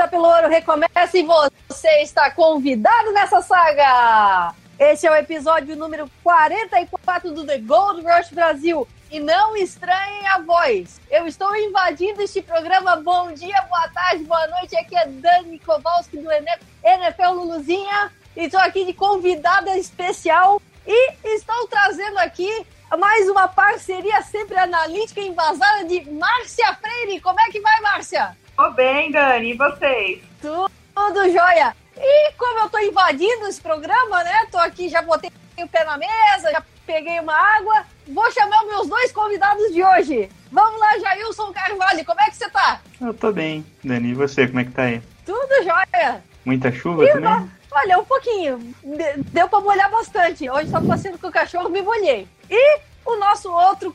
Corrida pelo ouro recomeça e você está convidado nessa saga! Esse é o episódio número 44 do The Gold Rush Brasil. E não estranhem a voz. Eu estou invadindo este programa. Bom dia, boa tarde, boa noite. Aqui é Dani Kowalski do NFL Luluzinha. E estou aqui de convidada especial. E estou trazendo aqui mais uma parceria sempre analítica e embasada de Márcia Freire. Como é que vai, Márcia? Tô bem, Dani, e vocês? Tudo jóia. E como eu tô invadindo esse programa, né? Tô aqui, já botei o pé na mesa, já peguei uma água. Vou chamar meus dois convidados de hoje. Vamos lá, Jailson Carvalho, como é que você tá? Eu tô bem, Dani. E você, como é que tá aí? Tudo jóia. Muita chuva E, também? ó, olha, um pouquinho. De- Deu pra molhar bastante. Hoje só passeando com o cachorro, me molhei. E o nosso outro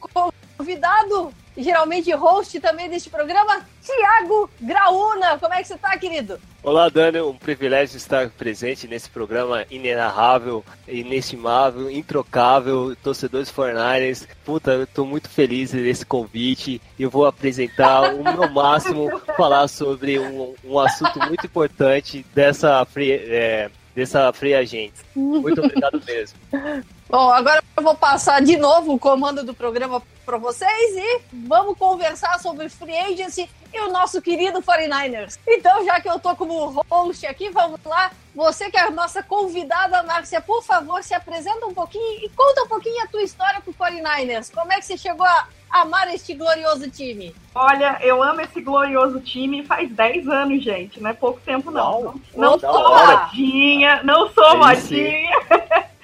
convidado, geralmente host também deste programa, Tiago Graúna. Como é que você tá, querido? Olá, Dani. Um privilégio estar presente nesse programa inenarrável, inestimável, introcável, torcedores Fornares. Puta, eu tô muito feliz nesse convite. Eu vou apresentar o meu máximo, falar sobre um, um assunto muito importante dessa free, é, dessa free agente. Muito obrigado mesmo. Bom, agora eu vou passar de novo o comando do programa para vocês e vamos conversar sobre free agency e o nosso querido 49ers. Então, já que eu tô como host aqui, vamos lá. Você que é a nossa convidada, Márcia, por favor, se apresenta um pouquinho e conta um pouquinho a tua história com o 49ers. Como é que você chegou a amar este glorioso time? Olha, eu amo esse glorioso time faz 10 anos, gente. Não é pouco tempo, não. Uau, não da sou modinha, não sou modinha.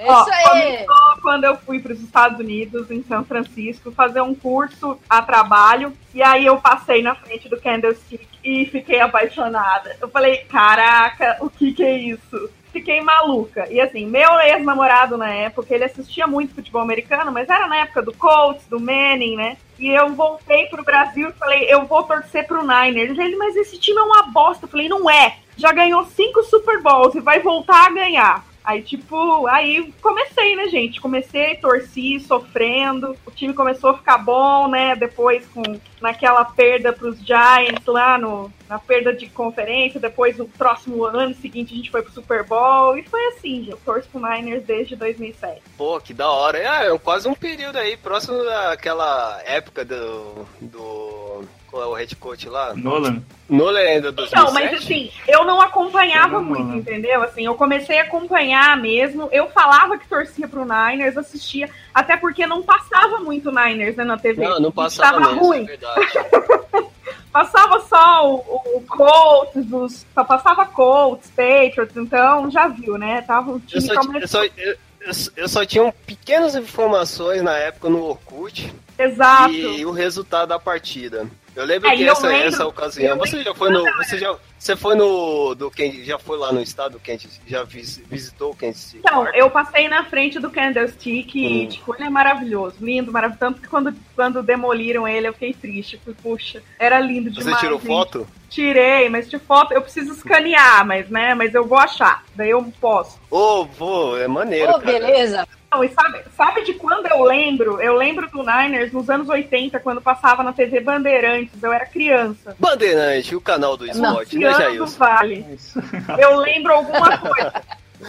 É Ó, isso aí. começou quando eu fui para os Estados Unidos, em São Francisco, fazer um curso a trabalho. E aí eu passei na frente do Candlestick e fiquei apaixonada. Eu falei, caraca, o que que é isso? Fiquei maluca. E assim, meu ex-namorado na época, ele assistia muito futebol americano, mas era na época do Colts, do Manning, né? E eu voltei pro Brasil e falei, eu vou torcer pro Niners. Ele, mas esse time é uma bosta. Eu falei, não é. Já ganhou cinco Super Bowls e vai voltar a ganhar. Aí, tipo, aí comecei, né, gente? Comecei, torci, sofrendo. O time começou a ficar bom, né? Depois, com naquela perda pros Giants lá, no, na perda de conferência. Depois, no próximo ano seguinte, a gente foi pro Super Bowl. E foi assim, eu torço pro Niners desde 2007. Pô, que da hora. É, é quase um período aí, próximo daquela época do. do. É o head coach lá? Nolan? Nolan ainda 2007? Então, mas assim, eu não acompanhava Eu não- muito, entendeu? Assim, eu comecei a acompanhar mesmo. Eu falava que torcia pro Niners, assistia, até porque não passava muito Niners né, na TV. Não, não passava Tava mesmo, ruim. é verdade. Passava só o, o Colts, os, só passava Colts, Patriots, então já viu, né? Tava o Eu time eu, só, eu, eu só- tinha um pequenas informações na época no Orkut Exato. e o resultado da partida. Eu lembro É, que essa, lembro- essa ocasião. Você já foi no. Você já, você foi no. Do Kansas, já foi lá no estado do Kansas? Já vis- visitou o City? Então, Park? eu passei na frente do Candlestick e, Hum. tipo, ele é maravilhoso, lindo, maravilhoso. Tanto que quando, quando demoliram ele, eu fiquei triste. Fui, puxa, era lindo Você demais. tirou gente. foto? Tirei, mas de foto eu preciso escanear, mas, né, mas eu vou achar. Daí eu posso. Ô, vô, é maneiro. Ô, cara. beleza. Não, e sabe, sabe de quando eu lembro? Eu lembro do Niners nos anos 80, quando passava na TV Bandeirantes, eu era criança. Bandeirante, o canal do esporte, né, Criança do? Vale. Eu lembro alguma coisa.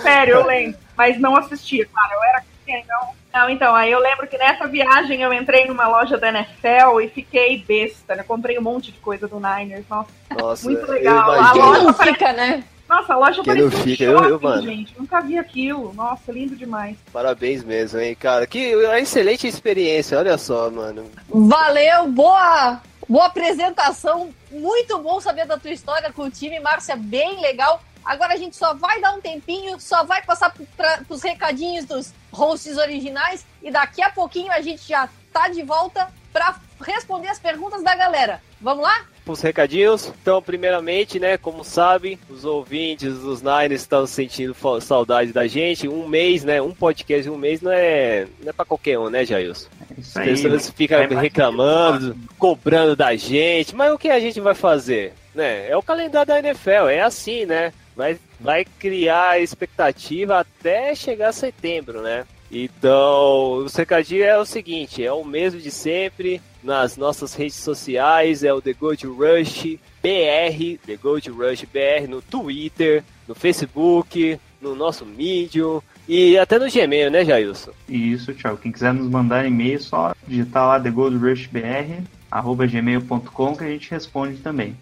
Sério, eu lembro. Mas não assistia, cara. Eu era então. Não, então, aí eu lembro que nessa viagem eu entrei numa loja da NFL e fiquei besta, né? Comprei um monte de coisa do Niners. Nossa, Nossa, Muito eu legal. A loja- Não fica, né? Nossa a loja Quem parecia não um fica, eu- eu, shopping, mano. gente. Nunca vi aquilo. Nossa, lindo demais. Parabéns mesmo, hein, cara. Que uma excelente experiência, olha só, mano. Valeu, boa, boa apresentação. Muito bom saber da tua história com o time, Márcia, bem legal. Agora a gente só vai dar um tempinho, só vai passar para os recadinhos dos hosts originais e daqui a pouquinho a gente já tá de volta para responder as perguntas da galera. Vamos lá? os recadinhos. Então, primeiramente, né, como sabem, os ouvintes dos Niners estão sentindo saudade da gente. Um mês, né, um podcast um mês não é, não é para qualquer um, né, Jailson? Isso As aí. pessoas ficam reclamando, cobrando da gente, mas o que a gente vai fazer? Né? É o calendário da NFL, é assim, né? Vai, vai criar expectativa até chegar setembro, né? Então, o recadinho é o seguinte, é o mesmo de sempre, nas nossas redes sociais, é o The Gold Rush BR, The Gold Rush BR no Twitter, no Facebook, no nosso Medium e até no Gmail, né, Jailson? Isso, tchau. Quem quiser nos mandar e-mail, só digitar lá thegoldrushbr, arroba gmail.com que a gente responde também.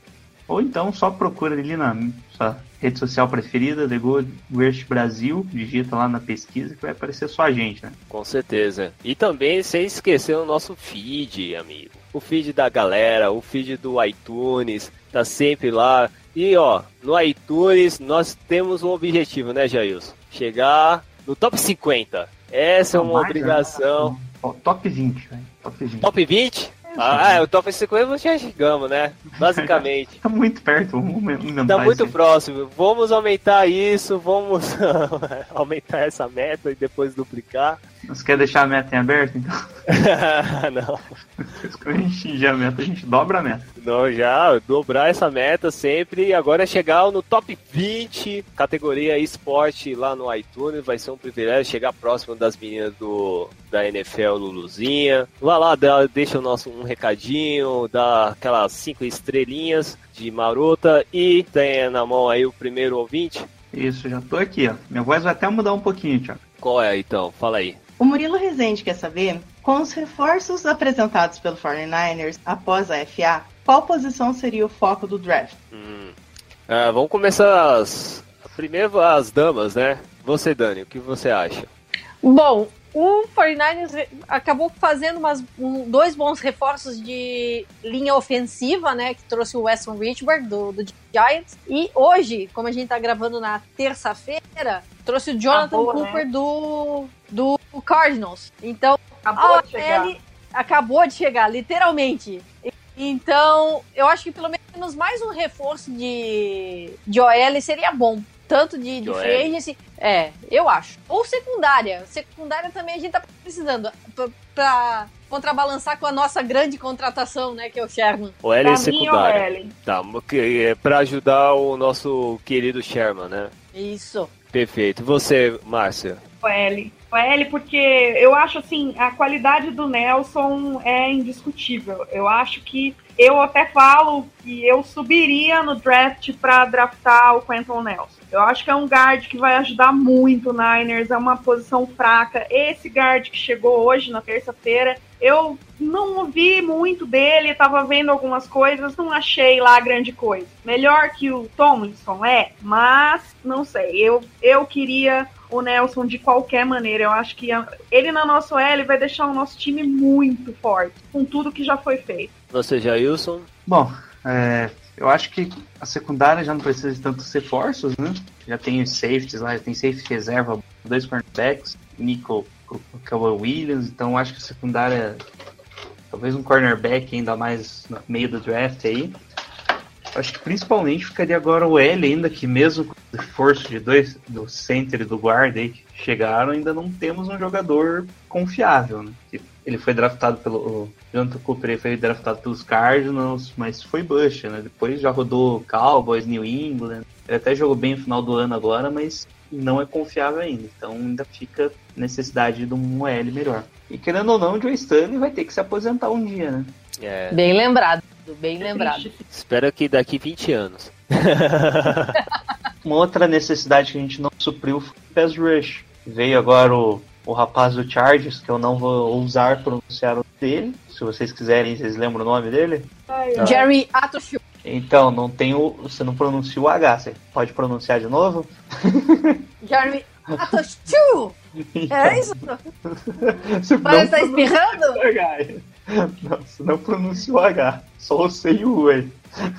Ou então só procura ali na sua rede social preferida, The Gold Rush Brasil, digita lá na pesquisa que vai aparecer só a gente, né? Com certeza. E também sem esquecer o nosso feed, amigo. O feed da galera, o feed do iTunes, tá sempre lá. E ó, no iTunes nós temos um objetivo, né, Jailson? Chegar no top 50. Essa é uma Mais, né? obrigação. Top 20, velho. Top 20. Top 20? Ah, é, o top 50 já chegamos, né? Basicamente. Tá muito perto, vamos Tá muito próximo. Vamos aumentar isso, vamos aumentar essa meta e depois duplicar. Você quer deixar a meta em aberto? Então, Não. quando a gente atingir a meta, a gente dobra a meta. Não, já dobrar essa meta sempre. E agora é chegar no top 20, categoria esporte lá no iTunes. Vai ser um privilégio chegar próximo das meninas do, da NFL Luluzinha. Vai lá, deixa o nosso um recadinho, dá aquelas cinco estrelinhas de marota e tem na mão aí o primeiro ouvinte. Isso, já tô aqui, ó. Minha voz vai até mudar um pouquinho, Thiago. Qual é então? Fala aí. O Murilo Rezende quer saber, com os reforços apresentados pelo 49ers após a FA, qual posição seria o foco do draft? Hum. Ah, vamos começar as. Primeiro as damas, né? Você, Dani, o que você acha? Bom, o 49ers re- acabou fazendo umas, um- dois bons reforços de linha ofensiva, né? Que trouxe o Weston Richburg do, do Giants. E hoje, como a gente tá gravando na terça-feira, trouxe o Jonathan boa, né? Cooper do, do Cardinals. Então, Acabou a de chegar. OL acabou de chegar, literalmente. Então, eu acho que pelo menos mais um reforço de, de OL seria bom. Tanto de, de free agency, é, eu acho. Ou secundária. Secundária também a gente tá precisando pra, pra contrabalançar com a nossa grande contratação, né, que é o Sherman. O L Pra é secundária. OL. Tá, é pra ajudar o nosso querido Sherman, né? Isso. Perfeito. Você, Márcia? O L. O L, porque eu acho assim, a qualidade do Nelson é indiscutível. Eu acho que eu até falo que eu subiria no draft para draftar o Quentin Nelson. Eu acho que é um guard que vai ajudar muito o Niners, é uma posição fraca. Esse guard que chegou hoje, na terça-feira, eu não ouvi muito dele, tava vendo algumas coisas, não achei lá grande coisa. Melhor que o Tomlinson é, mas não sei. Eu, eu queria o Nelson de qualquer maneira. Eu acho que ele na nossa L vai deixar o nosso time muito forte, com tudo que já foi feito. Você, Jailson? Bom, é, eu acho que a secundária já não precisa de tantos reforços, né? Já tem os safeties lá, já tem safety reserva, dois cornerbacks, Nico, Kawhi Williams, então acho que a secundária, talvez um cornerback ainda mais no meio do draft aí. Acho que principalmente ficaria agora o L ainda, que mesmo com o esforço de dois, do center e do guard aí que chegaram, ainda não temos um jogador confiável, né? Que Ele foi draftado pelo. O Jonathan Cooper ele foi draftado pelos Cardinals, mas foi bush, né? Depois já rodou Cowboys, New England. Ele até jogou bem no final do ano agora, mas não é confiável ainda. Então ainda fica necessidade de um L melhor. E querendo ou não, o Joe Stanley vai ter que se aposentar um dia, né? É, Bem lembrado, bem lembrado. Triste. espero que daqui 20 anos. Uma outra necessidade que a gente não supriu foi o pass rush. Veio agora o, o rapaz do Chargers, que eu não vou ousar pronunciar o nome dele. Se vocês quiserem, vocês lembram o nome dele? Ai, ai. Jerry Atoshu. Então, não tem o. Você não pronuncia o H, você pode pronunciar de novo? Jeremy Atoshu. É isso? Você Parece que tá espirrando? o H. Não, você não pronuncia o H. Só o C e o U aí.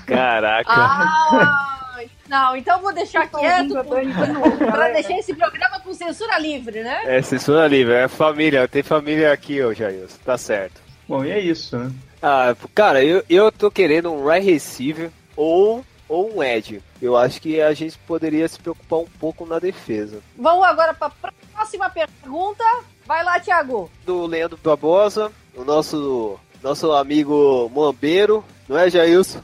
Caraca. Ah, não, então eu vou deixar quieto para galera. deixar esse programa com censura livre, né? É censura livre, é família, tem família aqui, ô Jailson, tá certo. Bom, e é isso, né? Ah, cara, eu, eu tô querendo um right receiver ou, ou um edge. Eu acho que a gente poderia se preocupar um pouco na defesa. Vamos agora para a próxima pergunta. Vai lá, Thiago. Do Leandro Barbosa, o nosso, nosso amigo Mambeiro, não é, Jailson?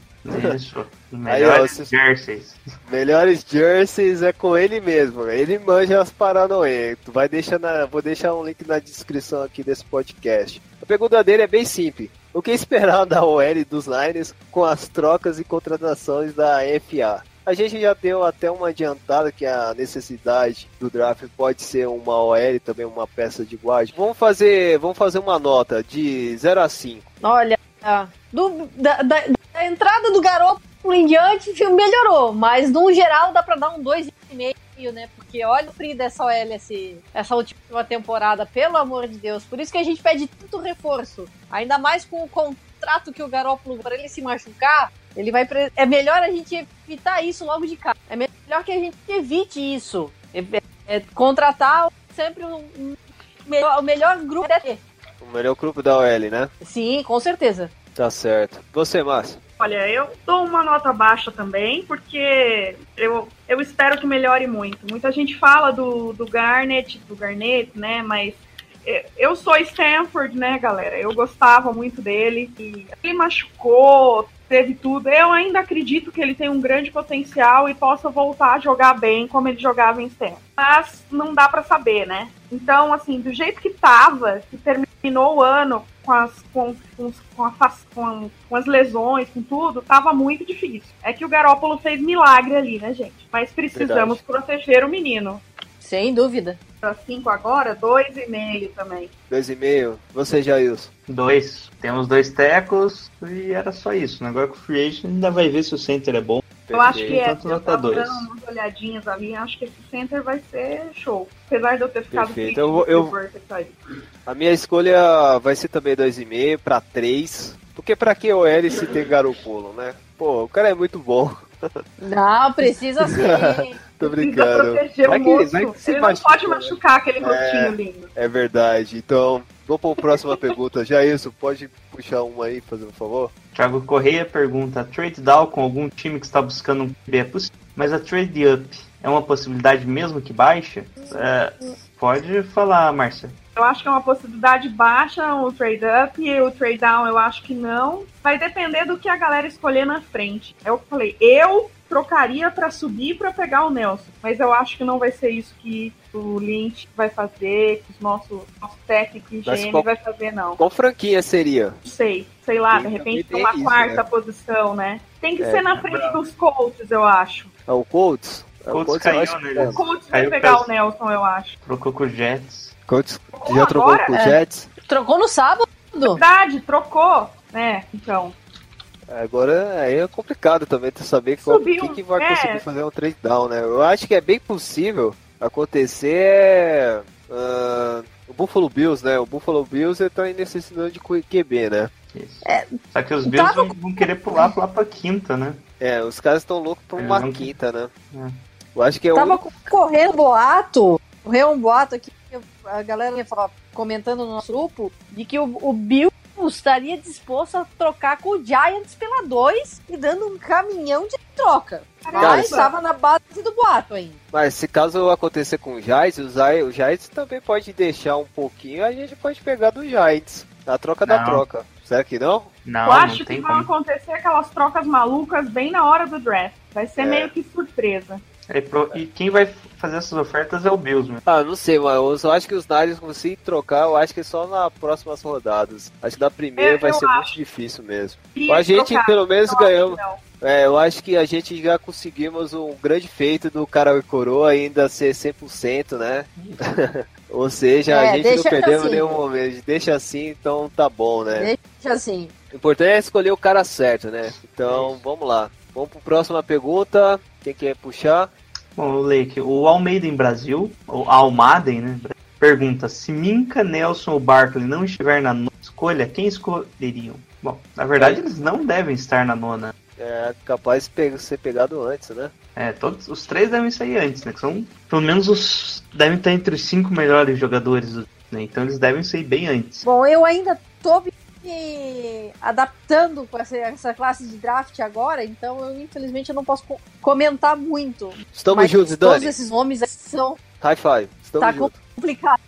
Isso. Aí, ó, Melhores vocês- jerseys. Melhores jerseys é com ele mesmo. Ele manja as paranoia. Tu vai deixar na, vou deixar um link na descrição aqui desse podcast. A pergunta dele é bem simples. O que esperar da OL dos Niners com as trocas e contratações da FA? A gente já deu até uma adiantada que a necessidade do draft pode ser uma OL também uma peça de guarda. Vamos fazer, vamos fazer uma nota de 0 a 5. Olha, do- da, da- da entrada do garoto em diante melhorou, mas no geral dá pra dar um 2,5, né? Porque olha o frio dessa OL essa última temporada, pelo amor de Deus. Por isso que a gente pede tanto reforço. Ainda mais com o contrato que o Garópolo, para ele se machucar, ele vai. pre- É melhor a gente evitar isso logo de cara. É melhor que a gente evite isso. É, é contratar sempre um, um melhor, o melhor grupo é. O melhor grupo da OL, né? Sim, com certeza. Tá certo. Você, Márcio? Olha, eu dou uma nota baixa também, porque eu, eu espero que melhore muito. Muita gente fala do, do Garnet, do Garnet, né? Mas eu sou Stanford, né, galera? Eu gostava muito dele. E ele machucou, teve tudo. Eu ainda acredito que ele tem um grande potencial e possa voltar a jogar bem como ele jogava em Stanford. Mas não dá pra saber, né? Então, assim, do jeito que tava, que terminou o ano com as, com, com, com, a com, com as lesões, com tudo, tava muito difícil. É que o Garópolo fez milagre ali, né, gente? Mas precisamos proteger o menino. Sem dúvida. Pra cinco agora, dois e meio também. Dois e meio. Você, Jailson? Dois. Temos dois tecos e era só isso. né? Agora com o Free Agent ainda vai ver se o center é bom. Eu acho que é. Tanto Eu nota tava dois. dando umas olhadinhas ali, acho que esse center vai ser show. Apesar de eu ter ficado Perfeito. Eu vou- com o eu-. A minha escolha vai ser também 2,5 pra 3. Porque pra que o L se tem Garoppolo, né? Pô, o cara é muito bom. Não, precisa sim. Tô Precisa brincando. proteger Vai o que- moço. vai que se Ele não pode né? machucar aquele rostinho lindo. É verdade. Então, vamos pra próxima pergunta. Já isso, pode puxar uma aí, fazendo um favor? Thiago Correia pergunta: trade down com algum time que está buscando um QB é possível, mas a trade up é uma possibilidade mesmo que baixa? É, pode falar, Márcia. Eu acho que é uma possibilidade baixa o trade up e o trade down eu acho que não. Vai depender do que a galera escolher na frente. É o que eu falei. Eu trocaria pra subir pra pegar o Nelson, mas eu acho que não vai ser isso que o Lynch vai fazer, que o nosso, nosso técnico e Mas GM qual- vai fazer, não. Qual franquia seria? Não sei, sei lá, Tem- de repente uma isso, quarta né? posição, né? Tem que É, ser na frente dos Colts, eu acho. É o Colts? É, o Colts eu caiu, acho né? O Colts vai pegar pra- o Nelson, eu acho. Trocou com o Jets. Colts Trocou já trocou com o É. Jets? Trocou no sábado? Verdade, trocou, né? Então. Agora aí é complicado também tu saber qual, Subiu, quem que vai é. conseguir fazer um trade down, né? Eu acho que é bem possível acontecer é, ah, o Buffalo Bills, né? O Buffalo Bills ele tá necessitando de QB, né? Isso. Só que os Bills vão, vão querer pular lá pra quinta, né? É, os caras estão loucos por uma É, não- quinta, né? É. Eu acho que é o Tava único- correndo boato, correu um boato aqui, a galera ia falar, comentando no nosso grupo, de que o, o Bill estaria disposto a trocar com o Giants pela 2 e dando um caminhão de troca. Mas estava na base do boato ainda. Mas se caso acontecer com o Giants, o Giants, também pode deixar um pouquinho, a gente pode pegar do Giants. A troca da Não. troca. Será que não? Não, eu não acho que tem vão como. acontecer aquelas trocas malucas bem na hora do draft. Vai ser É. meio que surpresa. É pro- E quem vai fazer essas ofertas é o Bills, mesmo. Ah, não sei, mas eu só acho que os Niners conseguem trocar, eu acho que é só nas próximas rodadas. Acho que da primeira Eu- vai ser acho. muito difícil mesmo. E A gente, trocar, pelo menos, ganhamos. É, eu acho que a gente já conseguimos um grande feito do cara e coroa ainda ser 100%, né? Ou seja, É, a gente não perdeu assim. nenhum momento. Deixa assim, então tá bom, né? Deixa assim. O importante é escolher o cara certo, né? Então, vamos lá. Vamos para próxima pergunta. Quem quer puxar? Bom, o Lake, o Almeida em Brasil, ou Almaden, né? Pergunta: se Minka, Nelson ou Barkley não estiver na nona escolha, quem escolheriam? Bom, na verdade, É. eles não devem estar na nona. É capaz de ser pegado antes, né? É, todos os três devem sair antes, né? Que são pelo menos os. devem estar entre os cinco melhores jogadores, do- né? Então eles devem sair bem antes. Bom, eu ainda tô me adaptando com essa, essa classe de draft agora, então eu infelizmente eu não posso co- comentar muito. Estamos Mas juntos, todos Dani. esses nomes são High five. Estamos tá juntos. complicados.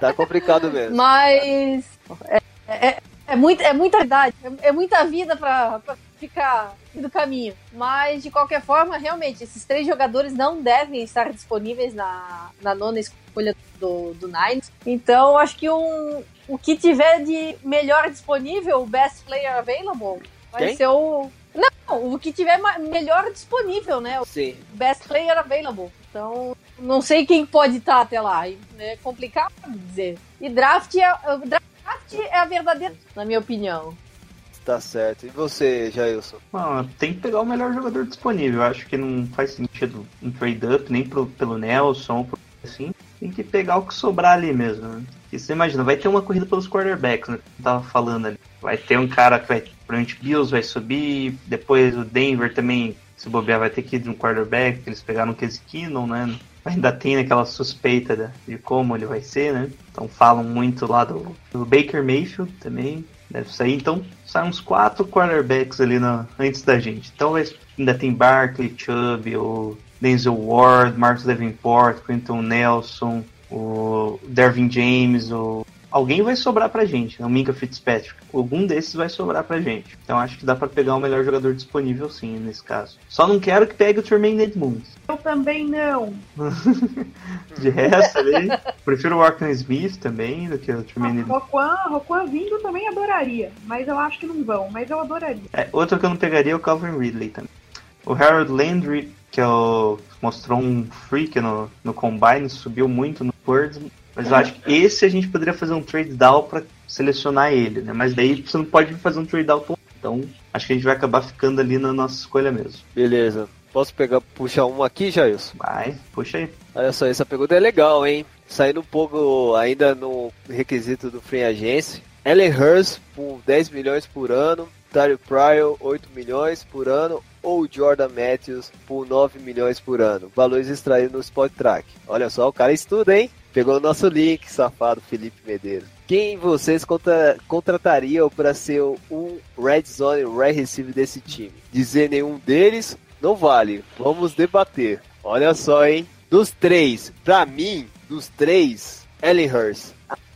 Tá complicado mesmo. Mas é, é, é, muita, é muita idade, é, é muita vida pra, pra ficar do caminho. Mas, de qualquer forma, realmente, esses três jogadores não devem estar disponíveis na, na nona escolha do, do Nines. Então, acho que um, o que tiver de melhor disponível, o best player available, vai Quem? ser o. Não, o que tiver melhor disponível, né? Sim. Best player available. Então, não sei quem pode estar até lá. É complicado dizer. E draft é, o draft é a verdadeira, na minha opinião. Tá certo. E você, Jailson? Bom, tem que pegar o melhor jogador disponível. Eu acho que não faz sentido um trade-up nem pro, pelo Nelson, assim. Tem que pegar o que sobrar ali mesmo. Né? Você imagina, vai ter uma corrida pelos quarterbacks, né? Eu tava falando ali. Vai ter um cara que vai. Provavelmente Bills vai subir. Depois o Denver também, se bobear, vai ter que ir de um quarterback. Eles pegaram o Case Keenum, né? Ainda tem aquela suspeita da- de como ele vai ser, né? Então falam muito lá do, do Baker Mayfield também. Deve sair. Então saem uns quatro quarterbacks ali na, antes da gente. Então ainda tem Barkley, Chubb, o Denzel Ward, Marcus Davenport, Quentin Nelson, o Dervin James, o... Alguém vai sobrar pra gente, né? o Minka Fitzpatrick. Algum desses vai sobrar pra gente. Então acho que dá pra pegar o melhor jogador disponível sim, nesse caso. Só não quero que pegue o Tremaine Edmonds. Eu também não. De resto ali, prefiro o Arkham Smith também do que o Tremaine Edmonds. Roquan, Roquan vindo também adoraria. Mas eu acho que não vão. Mas eu adoraria. É, outro que eu não pegaria é o Calvin Ridley também. O Harold Landry, que é o- mostrou um freak no, no Combine, subiu muito no Birds, mas eu acho que esse a gente poderia fazer um trade down pra selecionar ele, né? Mas daí você não pode fazer um trade down tão- então acho que a gente vai acabar ficando ali na nossa escolha mesmo. Beleza. Posso pegar, puxar um aqui, Jailson? Vai, puxa aí. Olha só, essa pergunta é legal, hein? Saindo um pouco ainda no requisito do Free Agency. Ellen Hurst por 10 milhões por ano, Terry Pryor 8 milhões por ano ou Jordan Matthews por 9 milhões por ano. Valores extraídos no Spot Track. Olha só, o cara estuda, hein? Pegou o nosso link, safado Felipe Medeiros. Quem vocês contra- contratariam para ser um Red Zone Red Receiver desse time? Dizer nenhum deles não vale. Vamos debater. Olha só, hein? Dos três, pra mim, dos três, Ellen Hurst.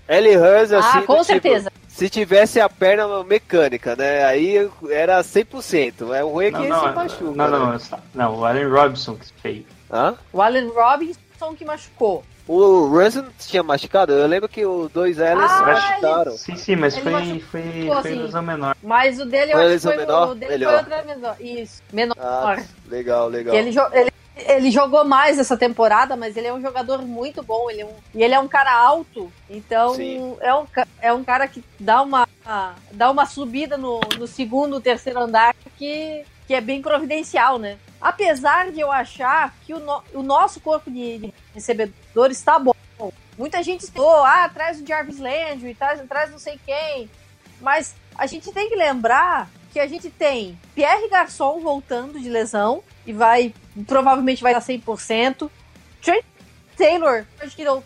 Ellen Hurst, assim, ah, com tipo, certeza. Se tivesse a perna mecânica, né? Aí era 100%. É o ruim é que Não, se machuca. não, não, né? não, o Allen Robinson que fez. Hã? O Allen Robinson que machucou. O Russell tinha machucado? Eu lembro que os dois Ellens Ah, machucaram. Sim, sim, mas Ele foi, machucou, foi, foi lesão menor. Mas o dele eu Foi acho que lesão foi, menor? o dele Melhor. foi outra menor. Isso, menor. Ah, legal, legal. Ele, ele, ele jogou mais essa temporada, mas ele é um jogador muito bom. Ele é um, e ele é um cara alto, então Sim. é um, é um cara que dá uma, dá uma subida no, no segundo, terceiro andar que, que é bem providencial, né? Apesar de eu achar que o, no- o nosso corpo de, de recebedores está bom. Muita gente citou, ah, traz o Jarvis Landry, traz, traz não sei quem. Mas a gente tem que lembrar que a gente tem Pierre Garçon voltando de lesão e vai provavelmente vai dar 100%. Trent Taylor, acho que não,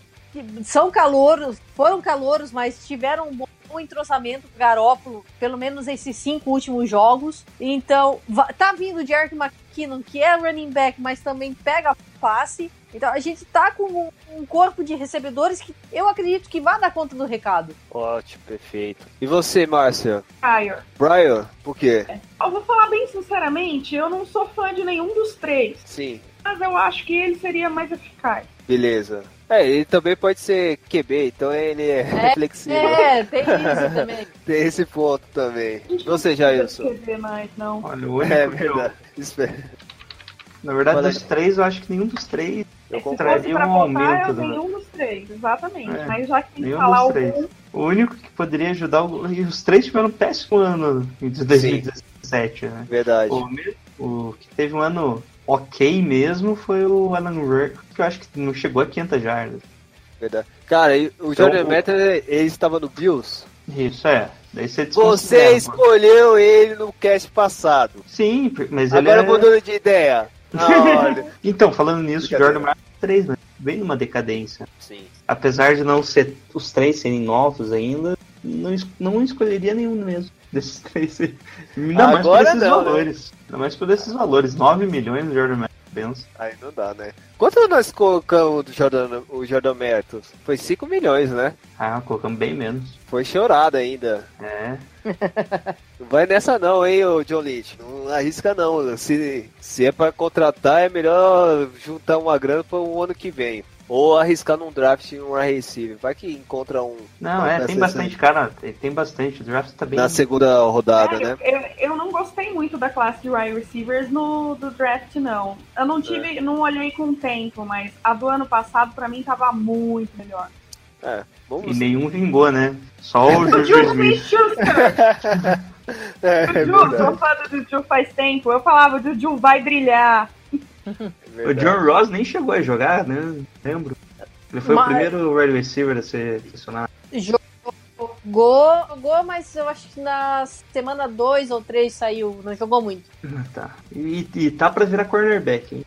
são calouros, foram calouros, mas tiveram um bom entrosamento com Garópolo, pelo menos esses cinco últimos jogos. Então, tá vindo o Jerick McKinnon, que é running back, mas também pega passe. Então, a gente tá com um, corpo de recebedores que eu acredito que vai dar conta do recado. Ótimo, perfeito. E você, Márcia? Pryor. Brian, por quê? Eu vou falar bem sinceramente, eu não sou fã de nenhum dos três. Sim, Mas eu acho que ele seria mais eficaz. beleza. É, ele também pode ser QB, então ele é, flexível. É, tem isso também. Tem esse ponto também. Não Você, precisa Jailson? escrever mais, não. Olha, o único É eu- verdade. Espera, na verdade, Olha dos três, eu acho que nenhum dos três eu Se concordo. fosse pra um votar, aumento eu nenhum dos três, exatamente. É, Mas já que tem que nenhum falar dos algum, três. O único que poderia ajudar, e os três tiveram um péssimo ano em 2017, né? Verdade. O, o que teve um ano ok mesmo foi o Alan Rourke, que eu acho que não chegou a 500 jardas. Verdade. Cara, o Jordan Então, ele estava no Bills? Isso, é. Daí você Você escolheu ele no cast passado. Sim, mas ele Agora é... mudando de ideia. Ah. Então, falando nisso, o. Jordan Martin 3, né? Vem numa decadência. Sim. Apesar de não ser os três serem novos ainda, não, es- não escolheria nenhum mesmo desses três. Ainda mais por esses não, né? valores. Ainda mais por esses valores. 9 milhões no Jordan Matheus. Benção. Aí não dá, né? Quanto nós colocamos do Jordan, o Jordan Mertos? Foi 5 milhões, né? Ah, colocamos bem menos. Foi chorado ainda. É. Não vai nessa não, hein, ô John Lynch. Não arrisca não. Se, se é pra contratar, é melhor juntar uma grana para o ano que vem. Ou arriscar num draft um wide receiver. Vai que encontra um Não, é, tem bastante cara. Tem, tem bastante. O draft tá bem. na segunda rodada, É, né? eu, eu não gostei muito da classe de wide receivers no do draft, não. Eu não tive, não olhei com o tempo, mas a do ano passado pra mim tava muito melhor. É, E nenhum vingou, né? Só o O Juju Smith. É, O Juju, sou fã do Juju faz tempo. Eu falava, o Juju vai brilhar. O John Ross nem chegou a jogar, né? Lembro. Ele foi Mas- o primeiro wide receiver a ser selecionado. Jogou, jogou, mas eu acho que na semana 2 ou 3 saiu, não jogou muito. Ah, Tá. E, e tá pra virar cornerback, hein?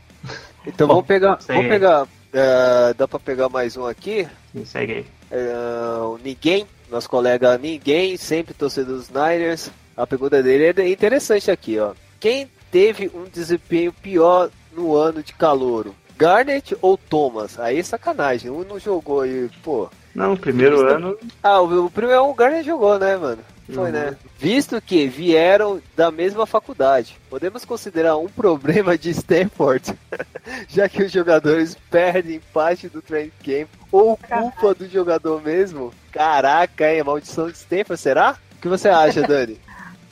Então vamos pegar. Vamos aí. pegar. é, dá pra pegar mais um aqui. Sim, Segue aí. É, o Ninguém, nosso colega Ninguém, sempre torcedor dos Niners. A pergunta dele é interessante aqui, ó. Quem teve um desempenho pior no ano de calouro? Garnet ou Thomas? Aí é sacanagem, um não jogou aí, pô. Não, o primeiro ano. Ah, o, o primeiro o Garnet jogou, né, mano? Foi, Jogou. né? Visto que vieram da mesma faculdade, podemos considerar um problema de Stanford, já que os jogadores perdem parte do training camp, ou culpa do jogador mesmo? Caraca, hein? A maldição de Stanford, será? O que você acha, Dani?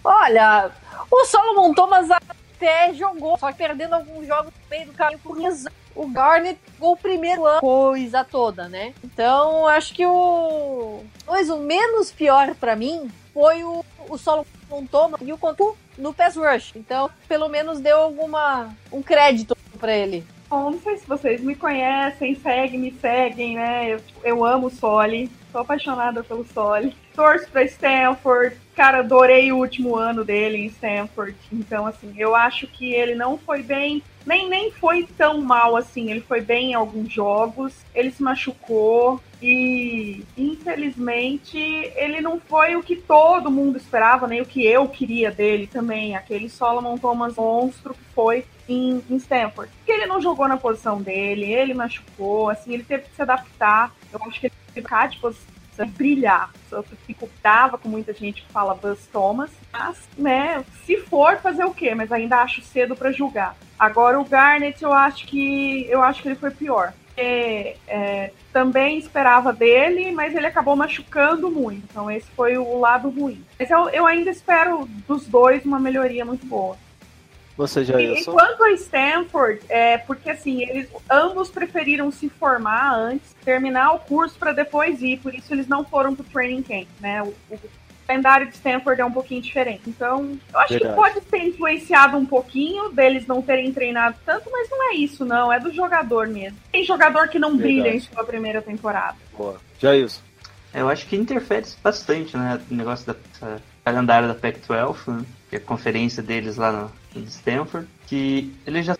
Olha, o Solomon Thomas até jogou, só perdendo alguns jogos no meio do caminho por lesão. O Garnet jogou o primeiro ano, coisa toda, né? Então, acho que o. Pois o menos pior pra mim foi o, o Solomon Thomas e o Contu no pass rush. Então, pelo menos deu alguma. um crédito pra ele. Bom, não sei se vocês me conhecem, seguem, me seguem, né? Eu, eu amo o Soli, sou apaixonada pelo Soli. Torço pra Stanford, cara, adorei o último ano dele em Stanford. Então, assim, eu acho que ele não foi bem, nem, nem foi tão mal assim. Ele foi bem em alguns jogos, ele se machucou e, infelizmente, ele não foi o que todo mundo esperava, nem o que eu queria dele também. Aquele Solomon Thomas monstro que foi em, em Stanford. Porque ele não jogou na posição dele, ele machucou, assim, ele teve que se adaptar. Eu acho que ele teve que ficar de posição e brilhar. Eu dificultava com muita gente que fala Buzz Thomas, mas, né, se for fazer o quê? Mas ainda acho cedo para julgar. Agora o Garnet, eu acho que eu acho que ele foi pior. Porque, é, também esperava dele, mas ele acabou machucando muito. Então esse foi o lado ruim. Mas eu, eu ainda espero dos dois uma melhoria muito boa. Você já E, Enquanto a Stanford, é porque assim, eles ambos preferiram se formar antes, terminar o curso para depois ir, por isso eles não foram pro training camp, né? O, o calendário de Stanford é um pouquinho diferente. Então, eu acho Verdade. que pode ter influenciado um pouquinho deles não terem treinado tanto, mas não é isso, não. É do jogador mesmo. Tem jogador que não brilha em Verdade. sua primeira temporada. Boa. Jailson. É, Eu acho que interfere bastante, né? O negócio da calendário da Pac-12, né? Que é a conferência deles lá no, no Stanford. Que eles já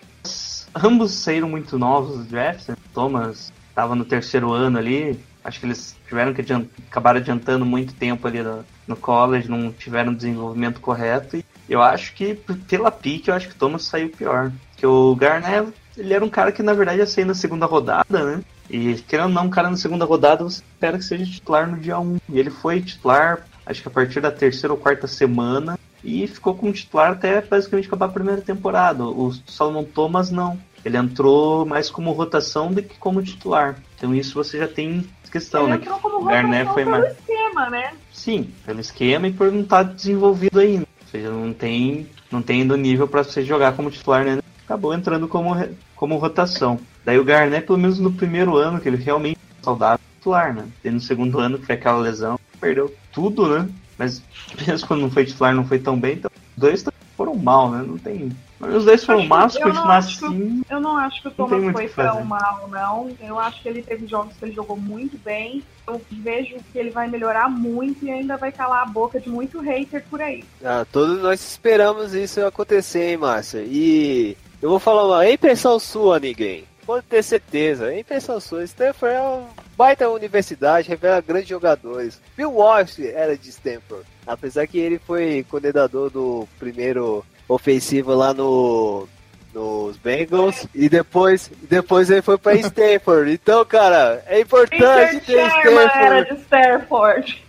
ambos saíram muito novos dos drafts. Né? Thomas estava no terceiro ano ali. Acho que eles tiveram que adiant... acabaram adiantando muito tempo ali no, no college, não tiveram desenvolvimento correto. E eu acho que pela pique, eu acho que o Thomas saiu pior. Que o Garnett, ele era um cara que na verdade ia sair na segunda rodada, né? E querendo ou não, um cara na segunda rodada, você espera que seja titular no dia 1. E ele foi titular, acho que a partir da terceira ou quarta semana, e ficou como titular até basicamente acabar a primeira temporada. O Solomon Thomas não. Ele entrou mais como rotação do que como titular. Então isso você já tem questão, Ele né? entrou como rotação foi pelo mais. esquema, né? Sim, pelo esquema e por não estar desenvolvido ainda. Ou seja, não tem, não tem ainda o nível para você jogar como titular, né? Acabou entrando como, como rotação. Daí o Garnett, pelo menos no primeiro ano, que ele realmente é saudável, titular, né? E no segundo ano, que foi aquela lesão, perdeu tudo, né? Mas mesmo quando não foi titular, não foi tão bem, então os dois foram mal, né? Não tem. Os dois foram mal, se eu não continuar acho que- assim. Eu não acho que o Não tem Thomas muito foi tão mal, não. Eu acho que ele teve jogos que ele jogou muito bem. Eu vejo que ele vai melhorar muito e ainda vai calar a boca de muito hater por aí. Ah, todos nós esperamos isso acontecer, hein, Márcia? E eu vou falar uma é impressão sua, ninguém. Pode ter certeza, é impressão sua. Stanford é um baita universidade, revela grandes jogadores. Bill Walsh era de Stanford, apesar que ele foi coordenador do primeiro ofensivo lá no nos Bengals e depois depois ele foi para Stanford. Então, cara, é importante Richard ter Sherman era Stanford. de Stanford.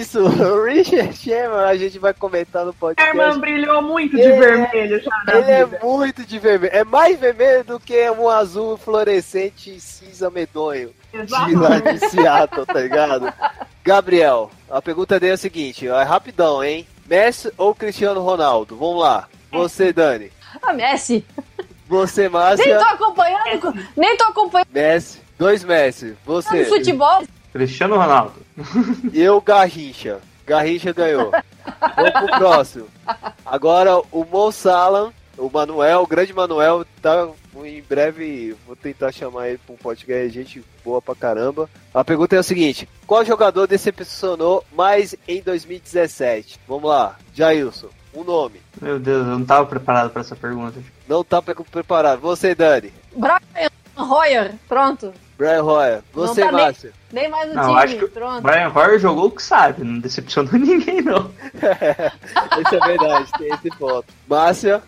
Isso, o Richard Sherman, a gente vai comentar no podcast. Sherman brilhou muito de Ele é- vermelho já Ele é muito de vermelho. É mais vermelho do que um azul fluorescente cinza medonho de lá de Seattle, tá ligado? Gabriel, a pergunta dele é a seguinte, é rapidão, hein? Messi ou Cristiano Ronaldo? Vamos lá. Você, Dani. Ah, Messi. Você, Nem Márcia. tô acompanhando, co- nem tô acompanhando Messi. Dois Messi. Você. futebol. Cristiano Ronaldo. E eu, Garrincha. Garrincha ganhou. Vamos pro próximo. Agora, o Mo Salam, o Manuel, o grande Manuel, tá em breve, vou tentar chamar ele pra um podcast, gente boa pra caramba. A pergunta é a seguinte, qual jogador decepcionou mais em 2017? Vamos lá, Jailson, um nome. Meu Deus, eu não tava preparado pra essa pergunta. Não tá pre- preparado. Você, Dani. Brian Hoyer, pronto. Brian Royer. Você, tá nem- Márcio. Nem mais no Não, time, acho que o pronto. Brian Hoyer jogou o que sabe, não decepcionou ninguém, não. Isso é verdade, tem esse ponto. Márcia.